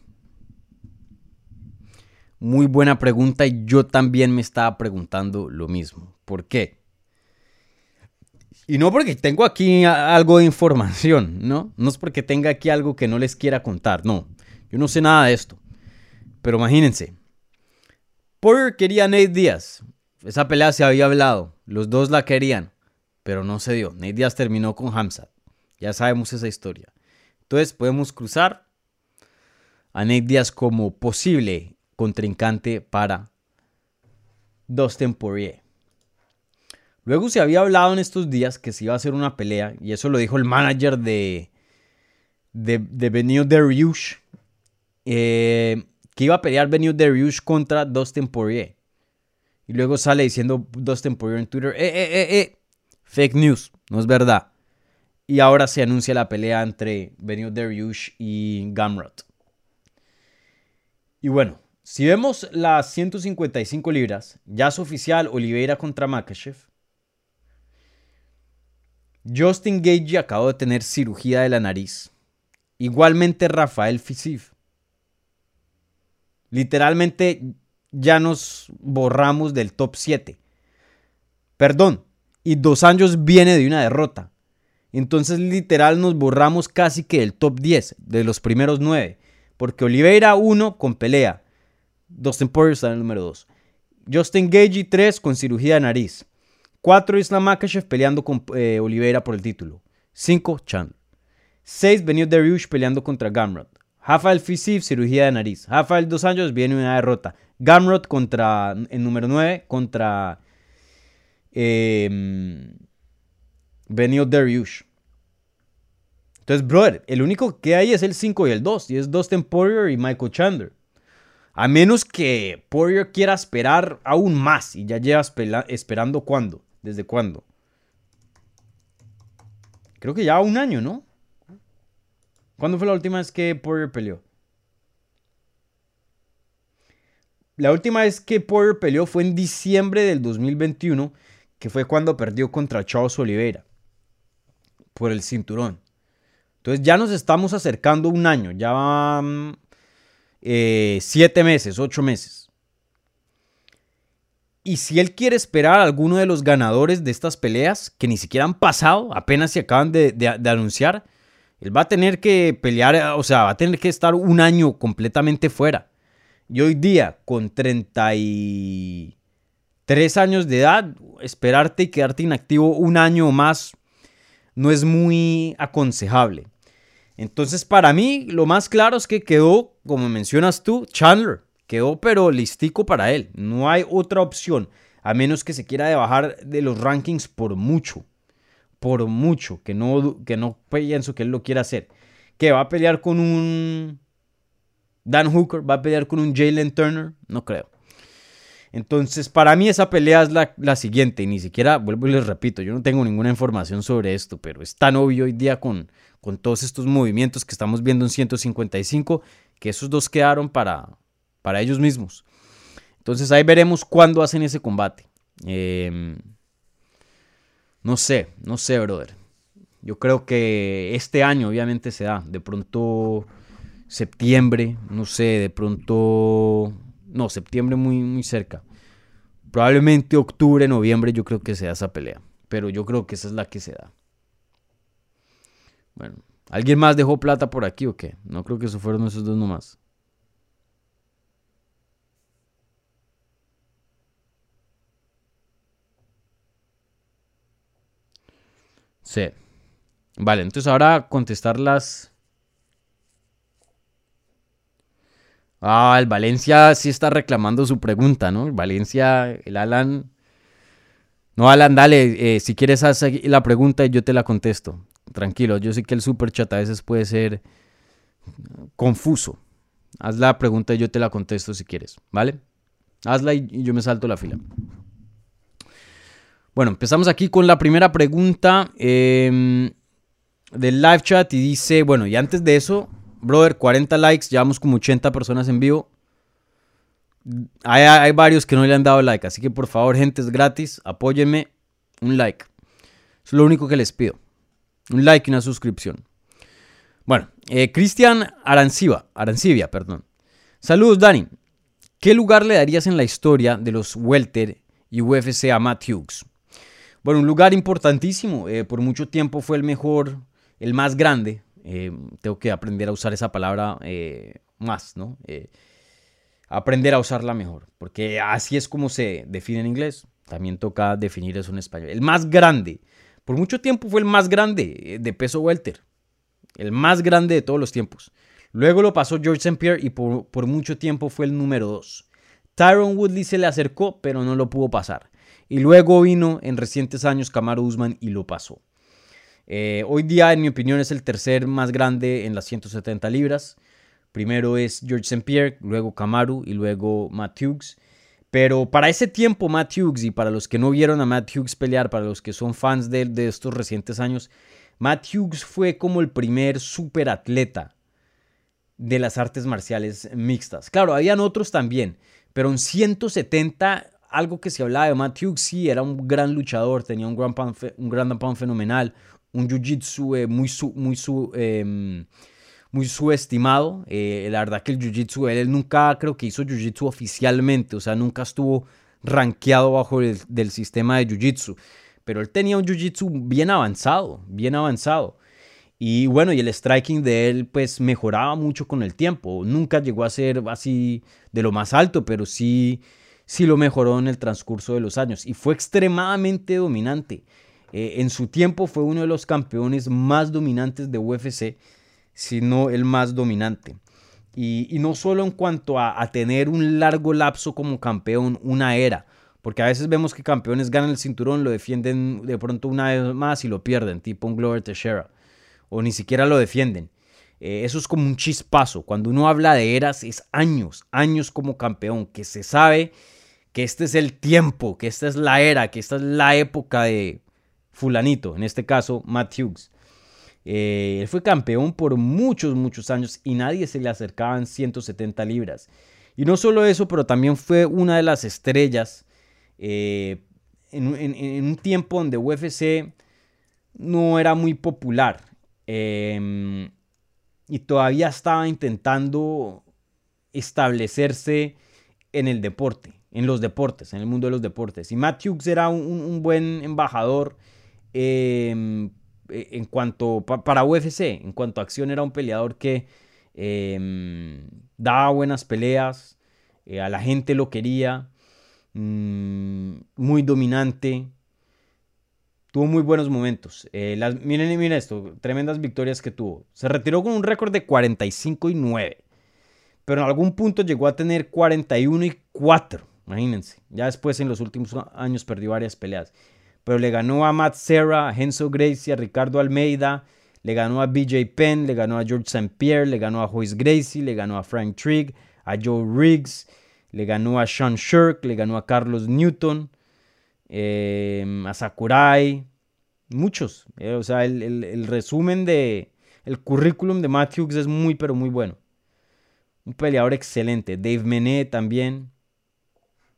Muy buena pregunta y yo también me estaba preguntando lo mismo. ¿Por qué? Y no porque tengo aquí algo de información, ¿no? No es porque tenga aquí algo que no les quiera contar, no. Yo no sé nada de esto. Pero imagínense. Poirier quería a Nate Díaz. Esa pelea se había hablado, los dos la querían, pero no se dio. Nate Diaz terminó con Hamzat. Ya sabemos esa historia. Entonces podemos cruzar a Nate Diaz como posible contrincante para Dustin Poirier. Luego se había hablado en estos días que se iba a hacer una pelea, y eso lo dijo el manager de, de, de Benio Dariush, eh, que iba a pelear Benio Dariush contra Dustin Poirier. Y luego sale diciendo Dustin Poirier en Twitter, eh, eh, eh, eh, fake news, no es verdad. Y ahora se anuncia la pelea entre Benio Dariush y Gamrot. Y bueno, si vemos las 155 libras, ya es oficial Oliveira contra Makachev. Justin Gage acabó de tener cirugía de la nariz. Igualmente Rafael Fisif. Literalmente ya nos borramos del top 7. Perdón, y dos años viene de una derrota. Entonces literal nos borramos casi que del top 10, de los primeros 9. Porque Oliveira 1 con pelea. Dustin Poirier está en el número 2. Justin Gagey 3 con cirugía de nariz. 4 Islam Makhachev peleando con eh, Oliveira por el título. 5 Chandler. 6 Benio Dariush peleando contra Rafael Fisif, cirugía de nariz. Rafael dos años viene una derrota. Gamrot contra, en número 9, contra eh, Benio Dariush. Entonces, brother, el único que hay es el 5 y el 2, y es Dustin Poirier y Michael Chandler. A menos que Poirier quiera esperar aún más, y ya lleva esperando cuándo, desde cuándo. Creo que ya un año, ¿no? ¿Cuándo fue la última vez que Poirier peleó? La última vez que Poirier peleó fue en diciembre del 2021, que fue cuando perdió contra Charles Oliveira por el cinturón. Entonces ya nos estamos acercando un año, ya van eh, siete meses, ocho meses. Y si él quiere esperar a alguno de los ganadores de estas peleas, que ni siquiera han pasado, apenas se acaban de, de anunciar, él va a tener que pelear, o sea, va a tener que estar un año completamente fuera. Y hoy día, con 33 años de edad, esperarte y quedarte inactivo un año o más no es muy aconsejable. Entonces, para mí, lo más claro es que quedó, como mencionas tú, Chandler. Quedó pero listico para él. No hay otra opción. A menos que se quiera bajar de los rankings por mucho. Por mucho. Que no, que no pienso que él lo quiera hacer. Que va a pelear con un Dan Hooker. Va a pelear con un Jalen Turner. No creo. Entonces, para mí esa pelea es la, la, siguiente. Y ni siquiera, vuelvo y les repito, yo no tengo ninguna información sobre esto, pero es tan obvio hoy día con, con todos estos movimientos que estamos viendo en 155, que esos dos quedaron para, para ellos mismos. Entonces ahí veremos cuándo hacen ese combate. Em, no sé, no sé, brother. Yo creo que este año obviamente se da. De pronto septiembre, no sé, de pronto... No, septiembre muy, muy cerca. Probablemente octubre, noviembre yo creo que se da esa pelea. Pero yo creo que esa es la que se da. Bueno, ¿alguien más dejó plata por aquí o qué? No creo que eso fueron esos dos nomás. Sí. Vale, entonces ahora contestar las... Ah, el Valencia sí está reclamando su pregunta, ¿no? Valencia, el Alan... No, Alan, dale, eh, si quieres hacer la pregunta y yo te la contesto tranquilo, yo sé que el super chat a veces puede ser confuso. Haz la pregunta y yo te la contesto si quieres, ¿vale? Hazla y yo me salto la fila. Bueno, empezamos aquí con la primera pregunta em, del live chat y dice, bueno, y antes de eso, brother, 40 likes, llevamos como 80 personas en vivo. Hay, varios que no le han dado like, así que por favor, gente, es gratis, apóyenme, un like. Es lo único que les pido. Un like y una suscripción. Bueno, eh, Cristian Aranciba, Arancibia, perdón. Saludos, Dani. ¿Qué lugar le darías en la historia de los Welter y UFC a Matt Hughes? Bueno, un lugar importantísimo. Eh, por mucho tiempo fue el mejor, el más grande. Eh, tengo que aprender a usar esa palabra más, ¿no? aprender a usarla mejor. Porque así es como se define en inglés. También toca definir eso en español. El más grande. Por mucho tiempo fue el más grande eh, de peso welter. El más grande de todos los tiempos. Luego lo pasó George St. Pierre y por, mucho tiempo fue el número 2. Tyron Woodley se le acercó, pero no lo pudo pasar. Y luego vino en recientes años Kamaru Usman y lo pasó. Eh, hoy día, en mi opinión, es el tercer más grande en las 170 libras. Primero es George St. Pierre, luego Kamaru y luego Matt Hughes. Pero para ese tiempo, Matt Hughes, y para los que no vieron a Matt Hughes pelear, para los que son fans de, de estos recientes años, Matt Hughes fue como el primer superatleta de las artes marciales mixtas. Claro, habían otros también, pero en 170, algo que se hablaba de Matt Hughes, sí, era un gran luchador, tenía un gran pound, un gran pound fenomenal, un jiu-jitsu eh, muy, muy su, em, muy subestimado. Eh, la verdad que el Jiu-Jitsu, él, nunca creo que hizo Jiu-Jitsu oficialmente, o sea, nunca estuvo rankeado bajo el del sistema de Jiu-Jitsu. Pero él tenía un Jiu-Jitsu bien avanzado, bien avanzado. Y bueno, y el striking de él pues mejoraba mucho con el tiempo. Nunca llegó a ser así de lo más alto, pero sí, sí lo mejoró en el transcurso de los años. Y fue extremadamente dominante. Eh, en su tiempo fue uno de los campeones más dominantes de UFC sino el más dominante. Y, no solo en cuanto a, tener un largo lapso como campeón, una era, porque a veces vemos que campeones ganan el cinturón, lo defienden de pronto una vez más y lo pierden, tipo un Glover Teixeira, o ni siquiera lo defienden. Eh, eso es como un chispazo. Cuando uno habla de eras, es años, años como campeón, que se sabe que este es el tiempo, que esta es la era, que esta es la época de fulanito, en este caso Matt Hughes. Eh, él fue campeón por muchos, muchos años y nadie se le acercaba en 170 libras. Y no solo eso, pero también fue una de las estrellas eh, en, un tiempo donde UFC no era muy popular. Em, y todavía estaba intentando establecerse en el deporte, en los deportes, en el mundo de los deportes. Y Matthews era un, buen embajador em, e, en cuanto para UFC, en cuanto a acción era un peleador que em, daba buenas peleas, eh, a la gente lo quería, mm, muy dominante, tuvo muy buenos momentos. Eh, miren, miren esto, tremendas victorias que tuvo. Se retiró con un récord de 45 y 9, pero en algún punto llegó a tener 41 y 4. Imagínense, ya después en los últimos años perdió varias peleas. Pero le ganó a Matt Serra, a Enzo Gracie, a Ricardo Almeida, le ganó a BJ Penn, le ganó a George St. Pierre, le ganó a Joyce Gracie, le ganó a Frank Trigg, a Joe Riggs, le ganó a Sean Shirk, le ganó a Carlos Newton, em, a Sakurai, muchos. Eh, o sea, el, resumen de, el currículum de Matthews es muy, pero muy bueno. Un peleador excelente. Dave Mene también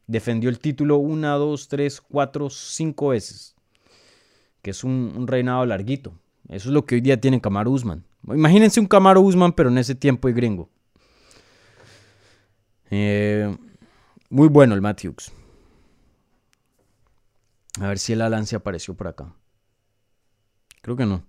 defendió el título una, dos, tres, cuatro, cinco veces. Que es un, reinado larguito. Eso es lo que hoy día tiene Camaro Usman. Imagínense un Camaro Usman, pero en ese tiempo y gringo. Eh, muy bueno el Matthews. A ver si el Alan se apareció por acá. Creo que no.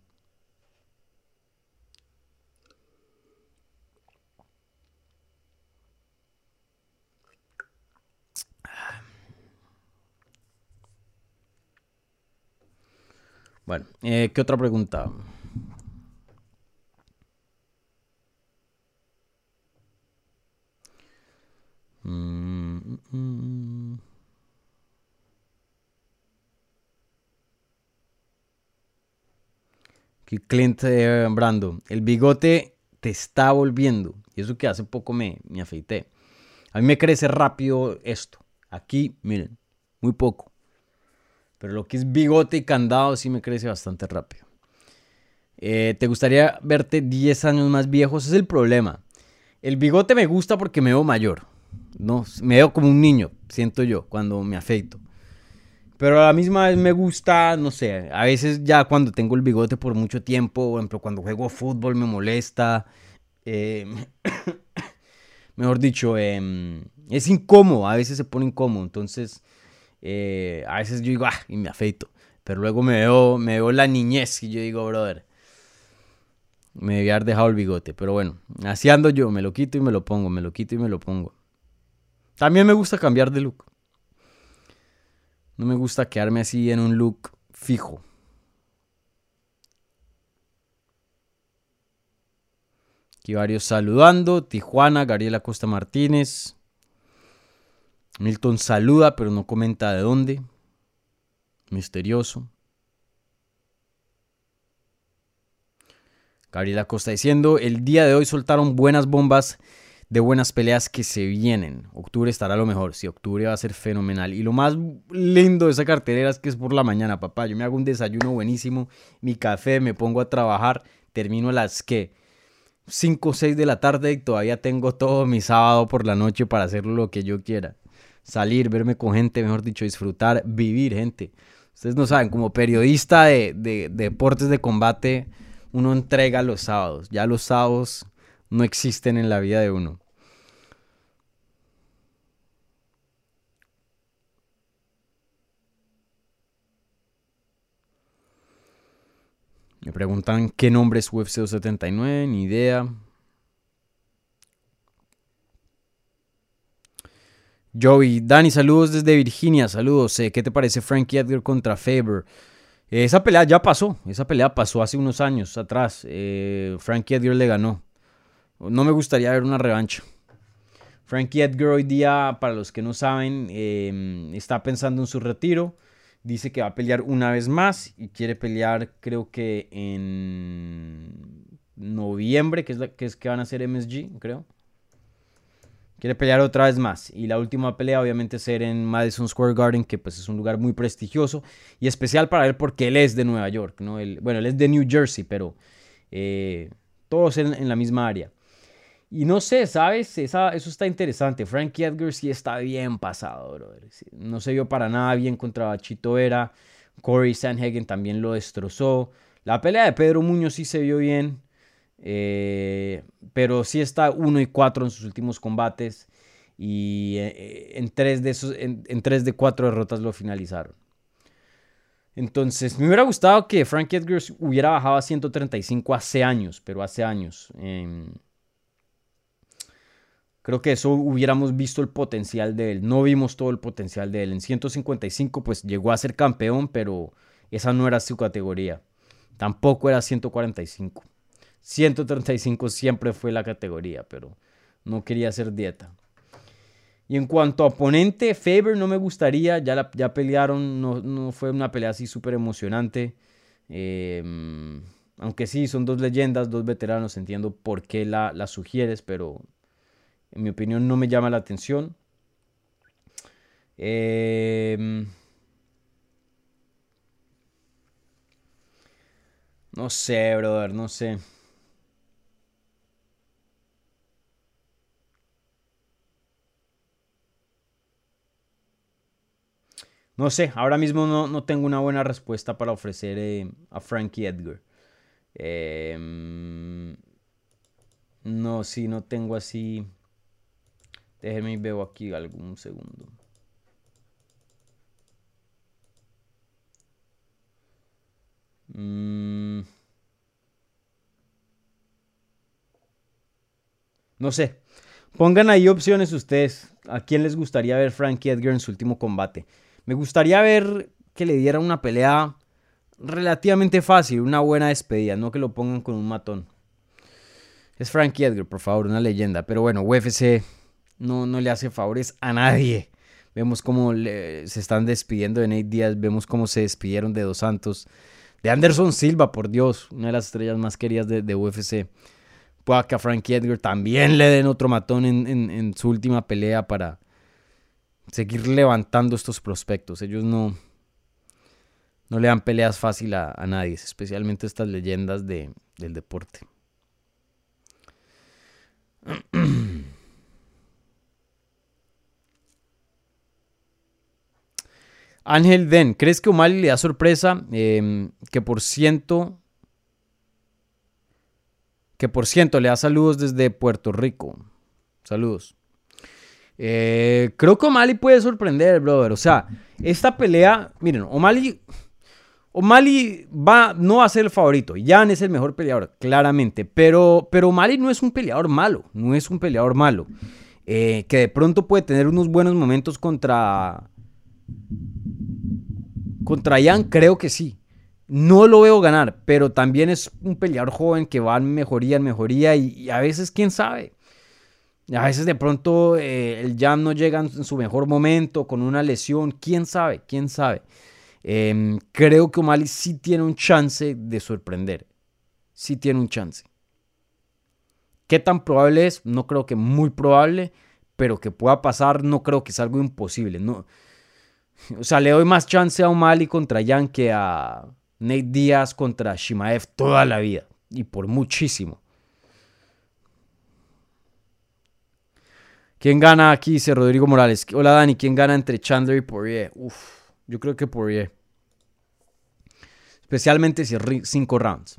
Bueno, eh, ¿qué otra pregunta? Mm, mm, mm. Clint Brando, el bigote te está volviendo. Y eso que hace poco me, me afeité. A mí me crece rápido esto. Aquí, miren, muy poco. Pero lo que es bigote y candado sí me crece bastante rápido. Eh, ¿Te gustaría verte 10 años más viejos? Es el problema. El bigote me gusta porque me veo mayor. No, me veo como un niño, siento yo, cuando me afeito. Pero a la misma vez me gusta, no sé, a veces ya cuando tengo el bigote por mucho tiempo, por ejemplo, cuando juego fútbol me molesta. Eh, mejor dicho, em, es incómodo, a veces se pone incómodo. Entonces, eh, a veces yo digo, ah, y me afeito. Pero luego me veo, me veo la niñez y yo digo, brother, me debía haber dejado el bigote. Pero bueno, así ando yo, me lo quito y me lo pongo, me lo quito y me lo pongo. También me gusta cambiar de look. No me gusta quedarme así en un look fijo. Aquí varios saludando. Tijuana, Gabriela Costa Martínez. Milton saluda, pero no comenta de dónde. Misterioso. Gabriela Costa diciendo, el día de hoy soltaron buenas bombas de buenas peleas que se vienen. Octubre estará lo mejor. Sí, octubre va a ser fenomenal. Y lo más lindo de esa cartelera es que es por la mañana, papá. Yo me hago un desayuno buenísimo, mi café, me pongo a trabajar, termino a las que 5 o 6 de la tarde y todavía tengo todo mi sábado por la noche para hacer lo que yo quiera. Salir, verme con gente, mejor dicho, disfrutar, vivir, gente. Ustedes no saben, como periodista de, de deportes de combate, uno entrega los sábados. Ya los sábados no existen en la vida de uno. Me preguntan qué nombre es UFC 279, ni idea. Joey, Dani, saludos desde Virginia, saludos. Eh, ¿Qué te parece Frankie Edgar contra Faber? Esa pelea ya pasó, esa pelea pasó hace unos años atrás. Eh, Frankie Edgar le ganó. No me gustaría ver una revancha. Frankie Edgar hoy día, para los que no saben, em, está pensando en su retiro dice que va a pelear una vez más y quiere pelear creo que en noviembre, que es, que, es que van a ser MSG, creo. Quiere pelear otra vez más. Y la última pelea obviamente ser en Madison Square Garden, que pues es un lugar muy prestigioso y especial para él porque él es de Nueva York, ¿no? bueno, él es de New Jersey, pero eh, todos en, la misma área. Y no sé, ¿sabes? eso está interesante. Frankie Edgar sí está bien pasado, brother. No se vio para nada bien contra Chito Vera. Corey Sanhagen también lo destrozó. La pelea de Pedro Muñoz sí se vio bien. Eh, pero sí está 1 y 4 en sus últimos combates. Y eh, en 3 de, esos, en, tres de 4 derrotas lo finalizaron. Entonces, me hubiera gustado que Frankie Edgar hubiera bajado a 135 hace años, pero hace años. Em, creo que eso hubiéramos visto el potencial de él. No vimos todo el potencial de él. En 155, pues llegó a ser campeón, pero esa no era su categoría. Tampoco era 145. 135 siempre fue la categoría, pero no quería hacer dieta. Y en cuanto a oponente, Faber no me gustaría, ya, ya pelearon, no, fue una pelea así súper emocionante. Em, aunque sí, son dos leyendas, dos veteranos, entiendo por qué la, la, sugieres, pero en mi opinión no me llama la atención. Em, no sé, brother, no sé. No sé, ahora mismo no, tengo una buena respuesta para ofrecer eh, a Frankie Edgar. Em, no, sí, no tengo así. Déjenme veo aquí algún segundo. Mm. No sé. Pongan ahí opciones ustedes. ¿A quién les gustaría ver Frankie Edgar en su último combate? Me gustaría ver que le dieran una pelea relativamente fácil, una buena despedida, no que lo pongan con un matón. Es Frankie Edgar, por favor, una leyenda. Pero bueno, UFC no, no le hace favores a nadie. Vemos cómo se están despidiendo de Nate Díaz, vemos cómo se despidieron de Dos Santos, de Anderson Silva, por Dios, una de las estrellas más queridas de, UFC. Pueda que a Frankie Edgar también le den otro matón en su última pelea para, seguir levantando estos prospectos. Ellos no, no le dan peleas fácil a, nadie, especialmente estas leyendas de, del deporte. Ángel Den, ¿crees que O'Malley le da sorpresa em, que por ciento que por ciento le da saludos desde Puerto Rico? Saludos. Eh, creo que O'Malley puede sorprender, brother. O sea, esta pelea, miren, O'Malley, O'Malley va, no va a ser el favorito. Jan es el mejor peleador, claramente. Pero, pero O'Malley no es un peleador malo. No es un peleador malo. Eh, que de pronto puede tener unos buenos momentos contra. Contra Jan, creo que sí. No lo veo ganar, pero también es un peleador joven que va en mejoría, en mejoría. y a veces, quién sabe. A veces de pronto eh, el Jam no llega en su mejor momento con una lesión. ¿Quién sabe? ¿Quién sabe? Em, creo que O'Malley sí tiene un chance de sorprender. Sí tiene un chance. ¿Qué tan probable es? No creo que muy probable, pero que pueda pasar no creo que es algo imposible. No. O sea, le doy más chance a O'Malley contra Jan que a Nate Díaz contra Shimaev toda la vida. Y por muchísimo. ¿Quién gana aquí? Dice Rodrigo Morales. Hola Dani, ¿quién gana entre Chandler y Poirier? Uf, yo creo que Poirier. Especialmente si es 5 rounds.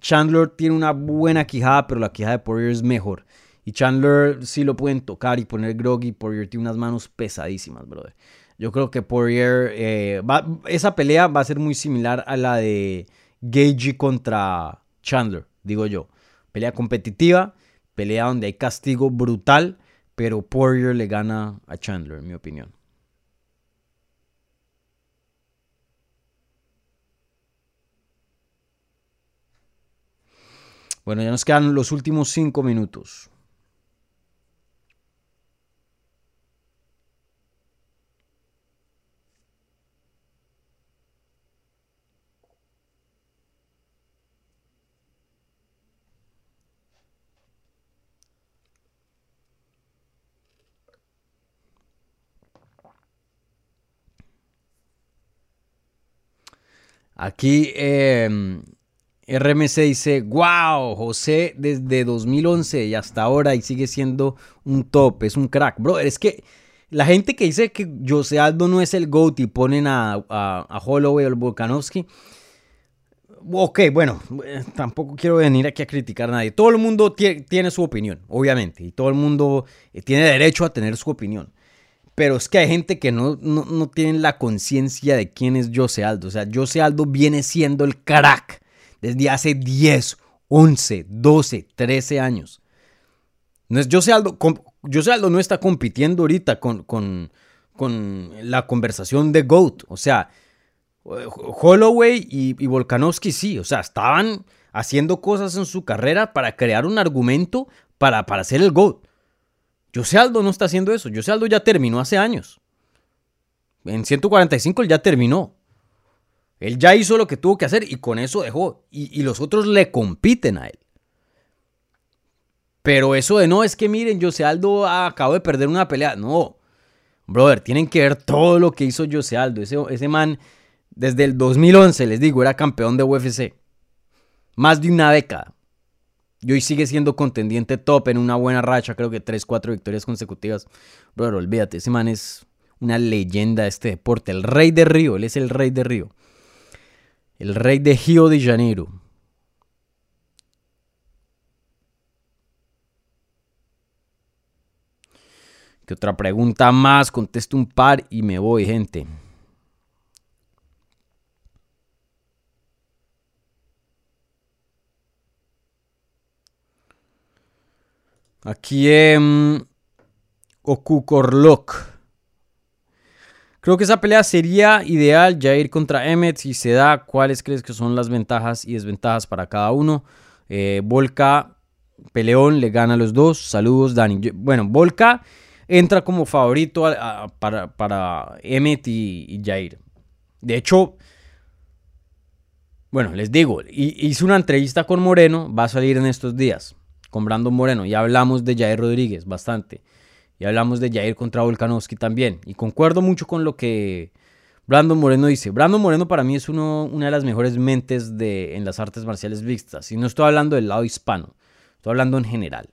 Chandler tiene una buena quijada, pero la quijada de Poirier es mejor. Y Chandler sí lo pueden tocar y poner groggy. Poirier tiene unas manos pesadísimas, brother. Yo creo que Poirier. Eh, esa pelea va a ser muy similar a la de Gagey contra Chandler, digo yo. Pelea competitiva pelea donde hay castigo brutal, pero Poirier le gana a Chandler, en mi opinión. Bueno, ya nos quedan los últimos cinco minutos. Aquí em, RMC dice, wow, José desde 2011 y hasta ahora y sigue siendo un top, es un crack. Bro, es que la gente que dice que José Aldo no es el GOAT y ponen a, a, Holloway o el Volkanovski, ok, bueno, eh, tampoco quiero venir aquí a criticar a nadie. Todo el mundo tiene su opinión, obviamente, y todo el mundo eh, tiene derecho a tener su opinión. Pero es que hay gente que no, no, no tiene la conciencia de quién es José Aldo. O sea, José Aldo viene siendo el crack desde hace 10, 11, 12, 13 años. No es José Aldo, Aldo no está compitiendo ahorita con, con, con la conversación de GOAT. O sea, Holloway y, y Volkanovski sí, o sea, estaban haciendo cosas en su carrera para crear un argumento para, para ser el GOAT. José Aldo no está haciendo eso. José Aldo ya terminó hace años. En 145 él ya terminó. Él ya hizo lo que tuvo que hacer y con eso dejó. Y, los otros le compiten a él. Pero eso de no, es que miren, José Aldo acabó de perder una pelea. No, brother, tienen que ver todo lo que hizo José Aldo. Ese, ese man, desde el 2011, les digo, era campeón de UFC. Más de una década. Y hoy sigue siendo contendiente top en una buena racha, creo que 3, 4 victorias consecutivas. Brother, olvídate, ese man es una leyenda de este deporte. El rey de Río, él es el rey de Río el rey de Río de Janeiro. ¿Qué otra pregunta más? Contesto un par y me voy, gente. Aquí en Okukorlok. Creo que esa pelea sería ideal, Jair contra Emmet, si se da, ¿cuáles crees que son las ventajas y desventajas para cada uno? Eh, Volca, Peleón, le gana a los dos. Saludos, Dani. Bueno, Volca entra como favorito para, para Emmet y, Jair. De hecho, bueno, les digo, hice una entrevista con Moreno, va a salir en estos días, con Brandon Moreno. Ya hablamos de Jair Rodríguez bastante. Y hablamos de Jair contra Volkanovski también. Y concuerdo mucho con lo que Brandon Moreno dice. Brandon Moreno para mí es uno, una de las mejores mentes de, en las artes marciales mixtas. Y no estoy hablando del lado hispano, estoy hablando en general.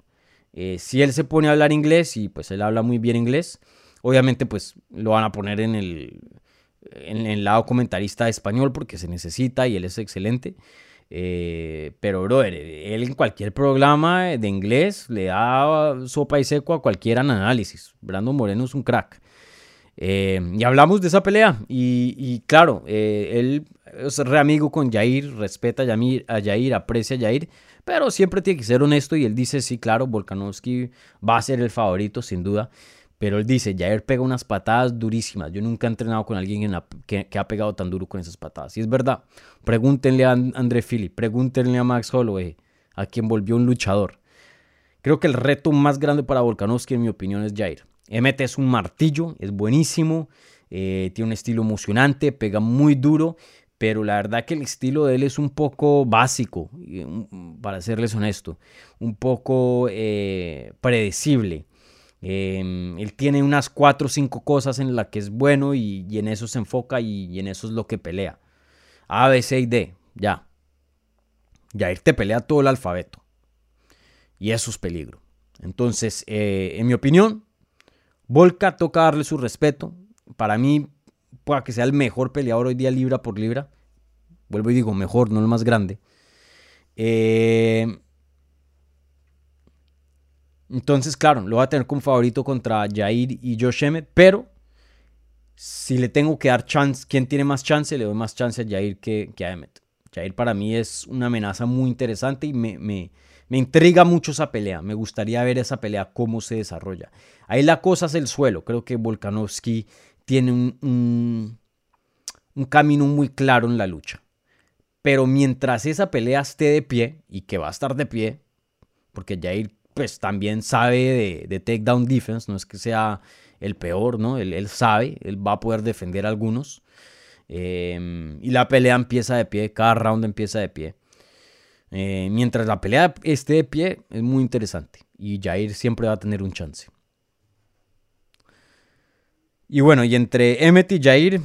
Eh, si él se pone a hablar inglés y pues él habla muy bien inglés, obviamente pues lo van a poner en el, en el lado comentarista español porque se necesita y él es excelente. Eh, pero, brother, él en cualquier programa de inglés le da sopa y seco a cualquier análisis. Brandon Moreno es un crack. Eh, y hablamos de esa pelea. Y, claro, eh, él es re amigo con Jair, respeta a, Yamir, a Jair, aprecia a Jair, pero siempre tiene que ser honesto. Y él dice: Sí, claro, Volkanovski va a ser el favorito, sin duda. Pero él dice, Jair pega unas patadas durísimas. Yo nunca he entrenado con alguien que, ha pegado tan duro con esas patadas. Y es verdad. Pregúntenle a André Philip, pregúntenle a Max Holloway, a quien volvió un luchador. Creo que el reto más grande para Volkanovski, en mi opinión, es Jair. MT es un martillo, es buenísimo, eh, tiene un estilo emocionante, pega muy duro, pero la verdad que el estilo de él es un poco básico, para serles honesto, un poco eh, predecible. Em, él tiene unas cuatro o cinco cosas en las que es bueno y, en eso se enfoca y, en eso es lo que pelea. A, B, C y D, ya. Jair te pelea todo el alfabeto. Y eso es peligro. Entonces, eh, en mi opinión, Volca toca darle su respeto. Para mí, pueda que sea el mejor peleador hoy día libra por libra. Vuelvo y digo, mejor, no el más grande. Eh, entonces, claro, lo voy a tener como favorito contra Jair y Josh Emmett, pero si le tengo que dar chance, ¿quién tiene más chance? Le doy más chance a Jair que, a Emmett. Jair para mí es una amenaza muy interesante y me, me, intriga mucho esa pelea. Me gustaría ver esa pelea, cómo se desarrolla. Ahí la cosa es el suelo. Creo que Volkanovski tiene un, un camino muy claro en la lucha. Pero mientras esa pelea esté de pie, y que va a estar de pie, porque Jair pues también sabe de, de takedown defense, no es que sea el peor, ¿no? Él, sabe, él va a poder defender algunos. Em, y la pelea empieza de pie, cada round empieza de pie. Eh, mientras la pelea esté de pie, es muy interesante. Y Jair siempre va a tener un chance. Y bueno, y entre Emmet y Jair,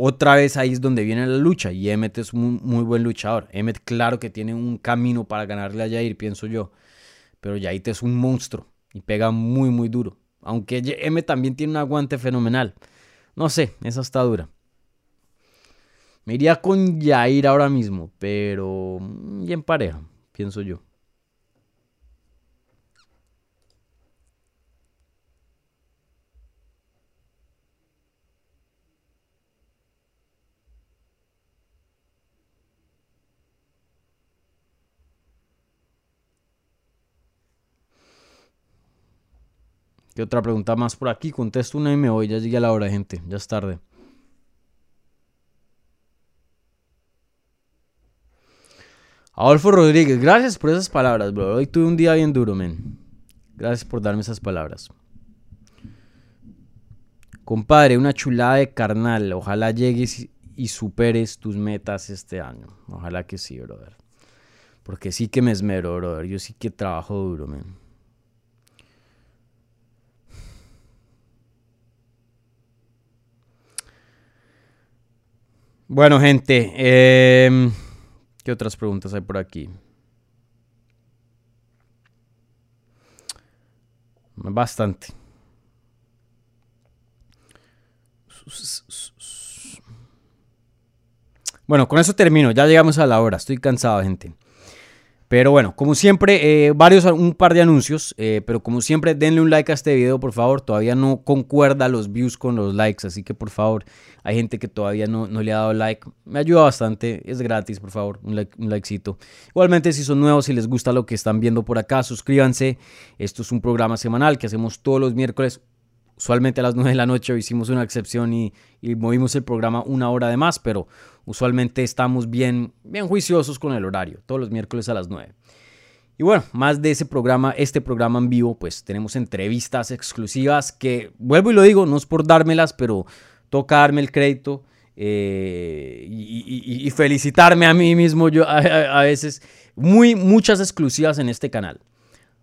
otra vez ahí es donde viene la lucha y Emmet es un muy buen luchador. Emmet claro que tiene un camino para ganarle a Jair, pienso yo. Pero Jair es un monstruo y pega muy, muy duro. Aunque Emmet también tiene un aguante fenomenal. No sé, esa está dura. Me iría con Jair ahora mismo, pero bien pareja, pienso yo. ¿Qué otra pregunta más por aquí? Contesto una y me voy. Ya llegué a la hora, gente. Ya es tarde. Adolfo Rodríguez, gracias por esas palabras, bro. Hoy tuve un día bien duro, men. Gracias por darme esas palabras. Compadre, una chulada de carnal. Ojalá llegues y superes tus metas este año. Ojalá que sí, brother. Porque sí que me esmero, brother. Yo sí que trabajo duro, men. Bueno, gente, em, ¿qué otras preguntas hay por aquí? Bastante. Bueno, con eso termino. Ya llegamos a la hora. Estoy cansado, gente. Pero bueno, como siempre, eh, varios, un par de anuncios, eh, pero como siempre, denle un like a este video, por favor. Todavía no concuerda los views con los likes, así que por favor, hay gente que todavía no, le ha dado like. Me ayuda bastante, es gratis, por favor, un, like, un likecito. Igualmente, si son nuevos, si les gusta lo que están viendo por acá, suscríbanse. Esto es un programa semanal que hacemos todos los miércoles usualmente a las 9 de la noche hicimos una excepción y, movimos el programa una hora de más, pero usualmente estamos bien, bien juiciosos con el horario, todos los miércoles a las 9. Y bueno, más de ese programa, este programa en vivo, pues tenemos entrevistas exclusivas que, vuelvo y lo digo, no es por dármelas, pero toca darme el crédito eh, y, felicitarme a mí mismo yo a, veces. Muy, muchas exclusivas en este canal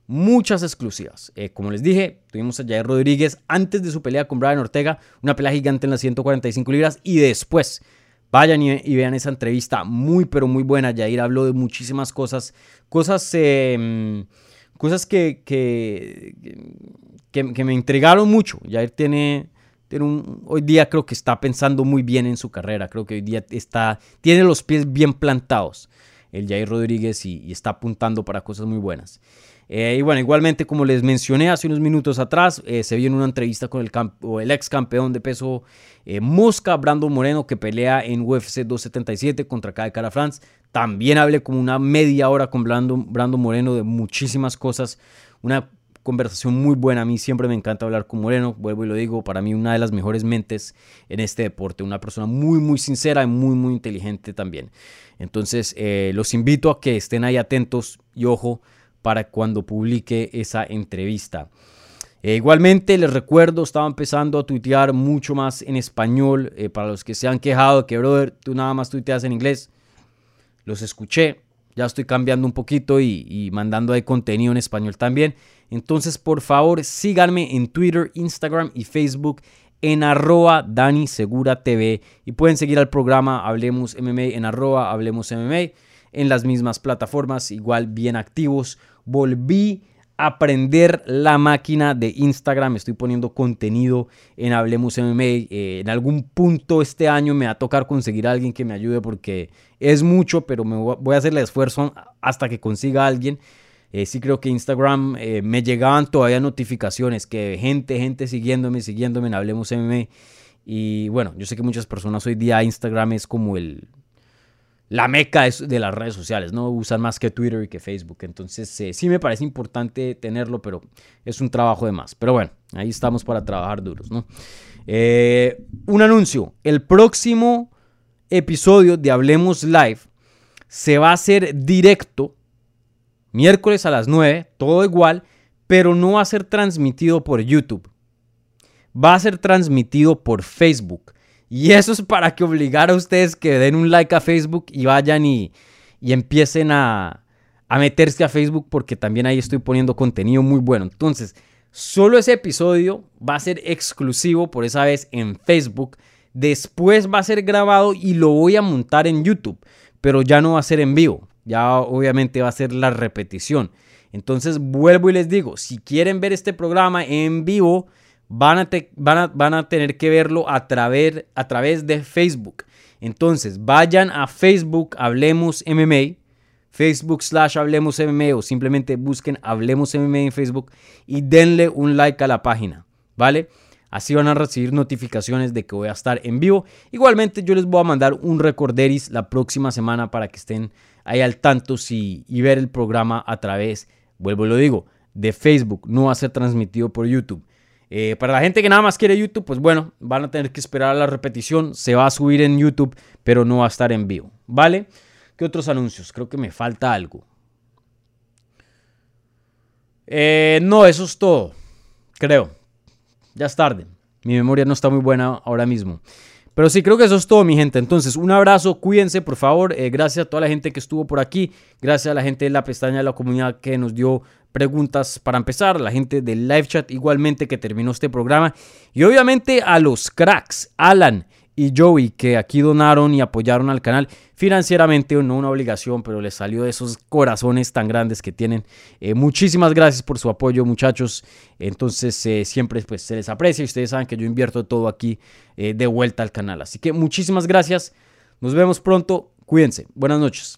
muchas exclusivas. Eh, como les dije, tuvimos a Jair Rodríguez antes de su pelea con Brian Ortega, una pelea gigante en las 145 libras y después. Vayan y, vean esa entrevista, muy pero muy buena. Jair habló de muchísimas cosas, cosas, em, cosas que, que, que, me intrigaron mucho. Jair tiene, tiene un, hoy día creo que está pensando muy bien en su carrera, creo que hoy día está, tiene los pies bien plantados el Jair Rodríguez y está apuntando para cosas muy buenas. Eh, y bueno, igualmente, como les mencioné hace unos minutos atrás, eh, se vio en una entrevista con el, ex campeón de peso eh, Mosca, Brandon Moreno, que pelea en UFC 277 contra Kai Cara France. También hablé como una media hora con Brandon, Brandon Moreno de muchísimas cosas. Una conversación muy buena. A mí siempre me encanta hablar con Moreno. Vuelvo y lo digo, para mí una de las mejores mentes en este deporte. Una persona muy, muy sincera y muy, muy inteligente también. Entonces, los invito a que estén ahí atentos y ojo para cuando publique esa entrevista. Eh, igualmente les recuerdo, estaba empezando a tuitear mucho más en español. Eh, para los que se han quejado que, brother, tú nada más tuiteas en inglés. Los escuché. Ya estoy cambiando un poquito y, mandando ahí contenido en español también. Entonces, por favor, síganme en Twitter, Instagram y Facebook en arroba Dani Segura TV. Y pueden seguir al programa Hablemos MMA en arroba Hablemos en las mismas plataformas, igual bien activos volví a aprender la máquina de Instagram. Estoy poniendo contenido en Hablemos MMA. Eh, en algún punto este año me va a tocar conseguir a alguien que me ayude porque es mucho, pero me voy a hacer el esfuerzo hasta que consiga a alguien. Eh, sí creo que Instagram eh, me llegaban todavía notificaciones que gente, gente siguiéndome, siguiéndome en Hablemos MMA. Y bueno, yo sé que muchas personas hoy día Instagram es como el, la meca de las redes sociales, ¿no? Usan más que Twitter y que Facebook. Entonces, eh, sí me parece importante tenerlo, pero es un trabajo de más. Pero bueno, ahí estamos para trabajar duros, ¿no? Eh, un anuncio. El próximo episodio de Hablemos Live se va a hacer directo, miércoles a las 9, todo igual, pero no va a ser transmitido por YouTube. Va a ser transmitido por Facebook. Y eso es para que obligar a ustedes que den un like a Facebook y vayan y, empiecen a, a meterse a Facebook porque también ahí estoy poniendo contenido muy bueno. Entonces, solo ese episodio va a ser exclusivo por esa vez en Facebook Después va a ser grabado y lo voy a montar en YouTube, pero ya no va a ser en vivo. Ya obviamente va a ser la repetición. Entonces vuelvo y les digo, si quieren ver este programa en vivo, van a, van a, tener que verlo a través, a través de Facebook. Entonces vayan a Facebook, Hablemos MMA, Facebook slash Hablemos MMA o simplemente busquen Hablemos MMA en Facebook y denle un like a la página, ¿vale? Así van a recibir notificaciones de que voy a estar en vivo. Igualmente yo les voy a mandar un recorderis la próxima semana para que estén ahí al tanto si, y ver el programa a través vuelvo y lo digo, de Facebook, no va a ser transmitido por YouTube. Eh, para la gente que nada más quiere YouTube, pues bueno, van a tener que esperar a la repetición. Se va a subir en YouTube, pero no va a estar en vivo. ¿Vale? ¿Qué otros anuncios? Creo que me falta algo. Eh, no, eso es todo. Creo. Ya es tarde. Mi memoria no está muy buena ahora mismo. Pero sí, creo que eso es todo, mi gente. Entonces, un abrazo, cuídense, por favor. Eh, gracias a toda la gente que estuvo por aquí. Gracias a la gente de la pestaña de la comunidad que nos dio preguntas para empezar. La gente del live chat igualmente que terminó este programa. Y obviamente a los cracks, Alan, y Joey que aquí donaron y apoyaron al canal financieramente, no una obligación, pero les salió de esos corazones tan grandes que tienen. Eh, muchísimas gracias por su apoyo, muchachos. Entonces, eh, siempre pues, se les aprecia y ustedes saben que yo invierto todo aquí eh, de vuelta al canal. Así que muchísimas gracias. Nos vemos pronto. Cuídense. Buenas noches.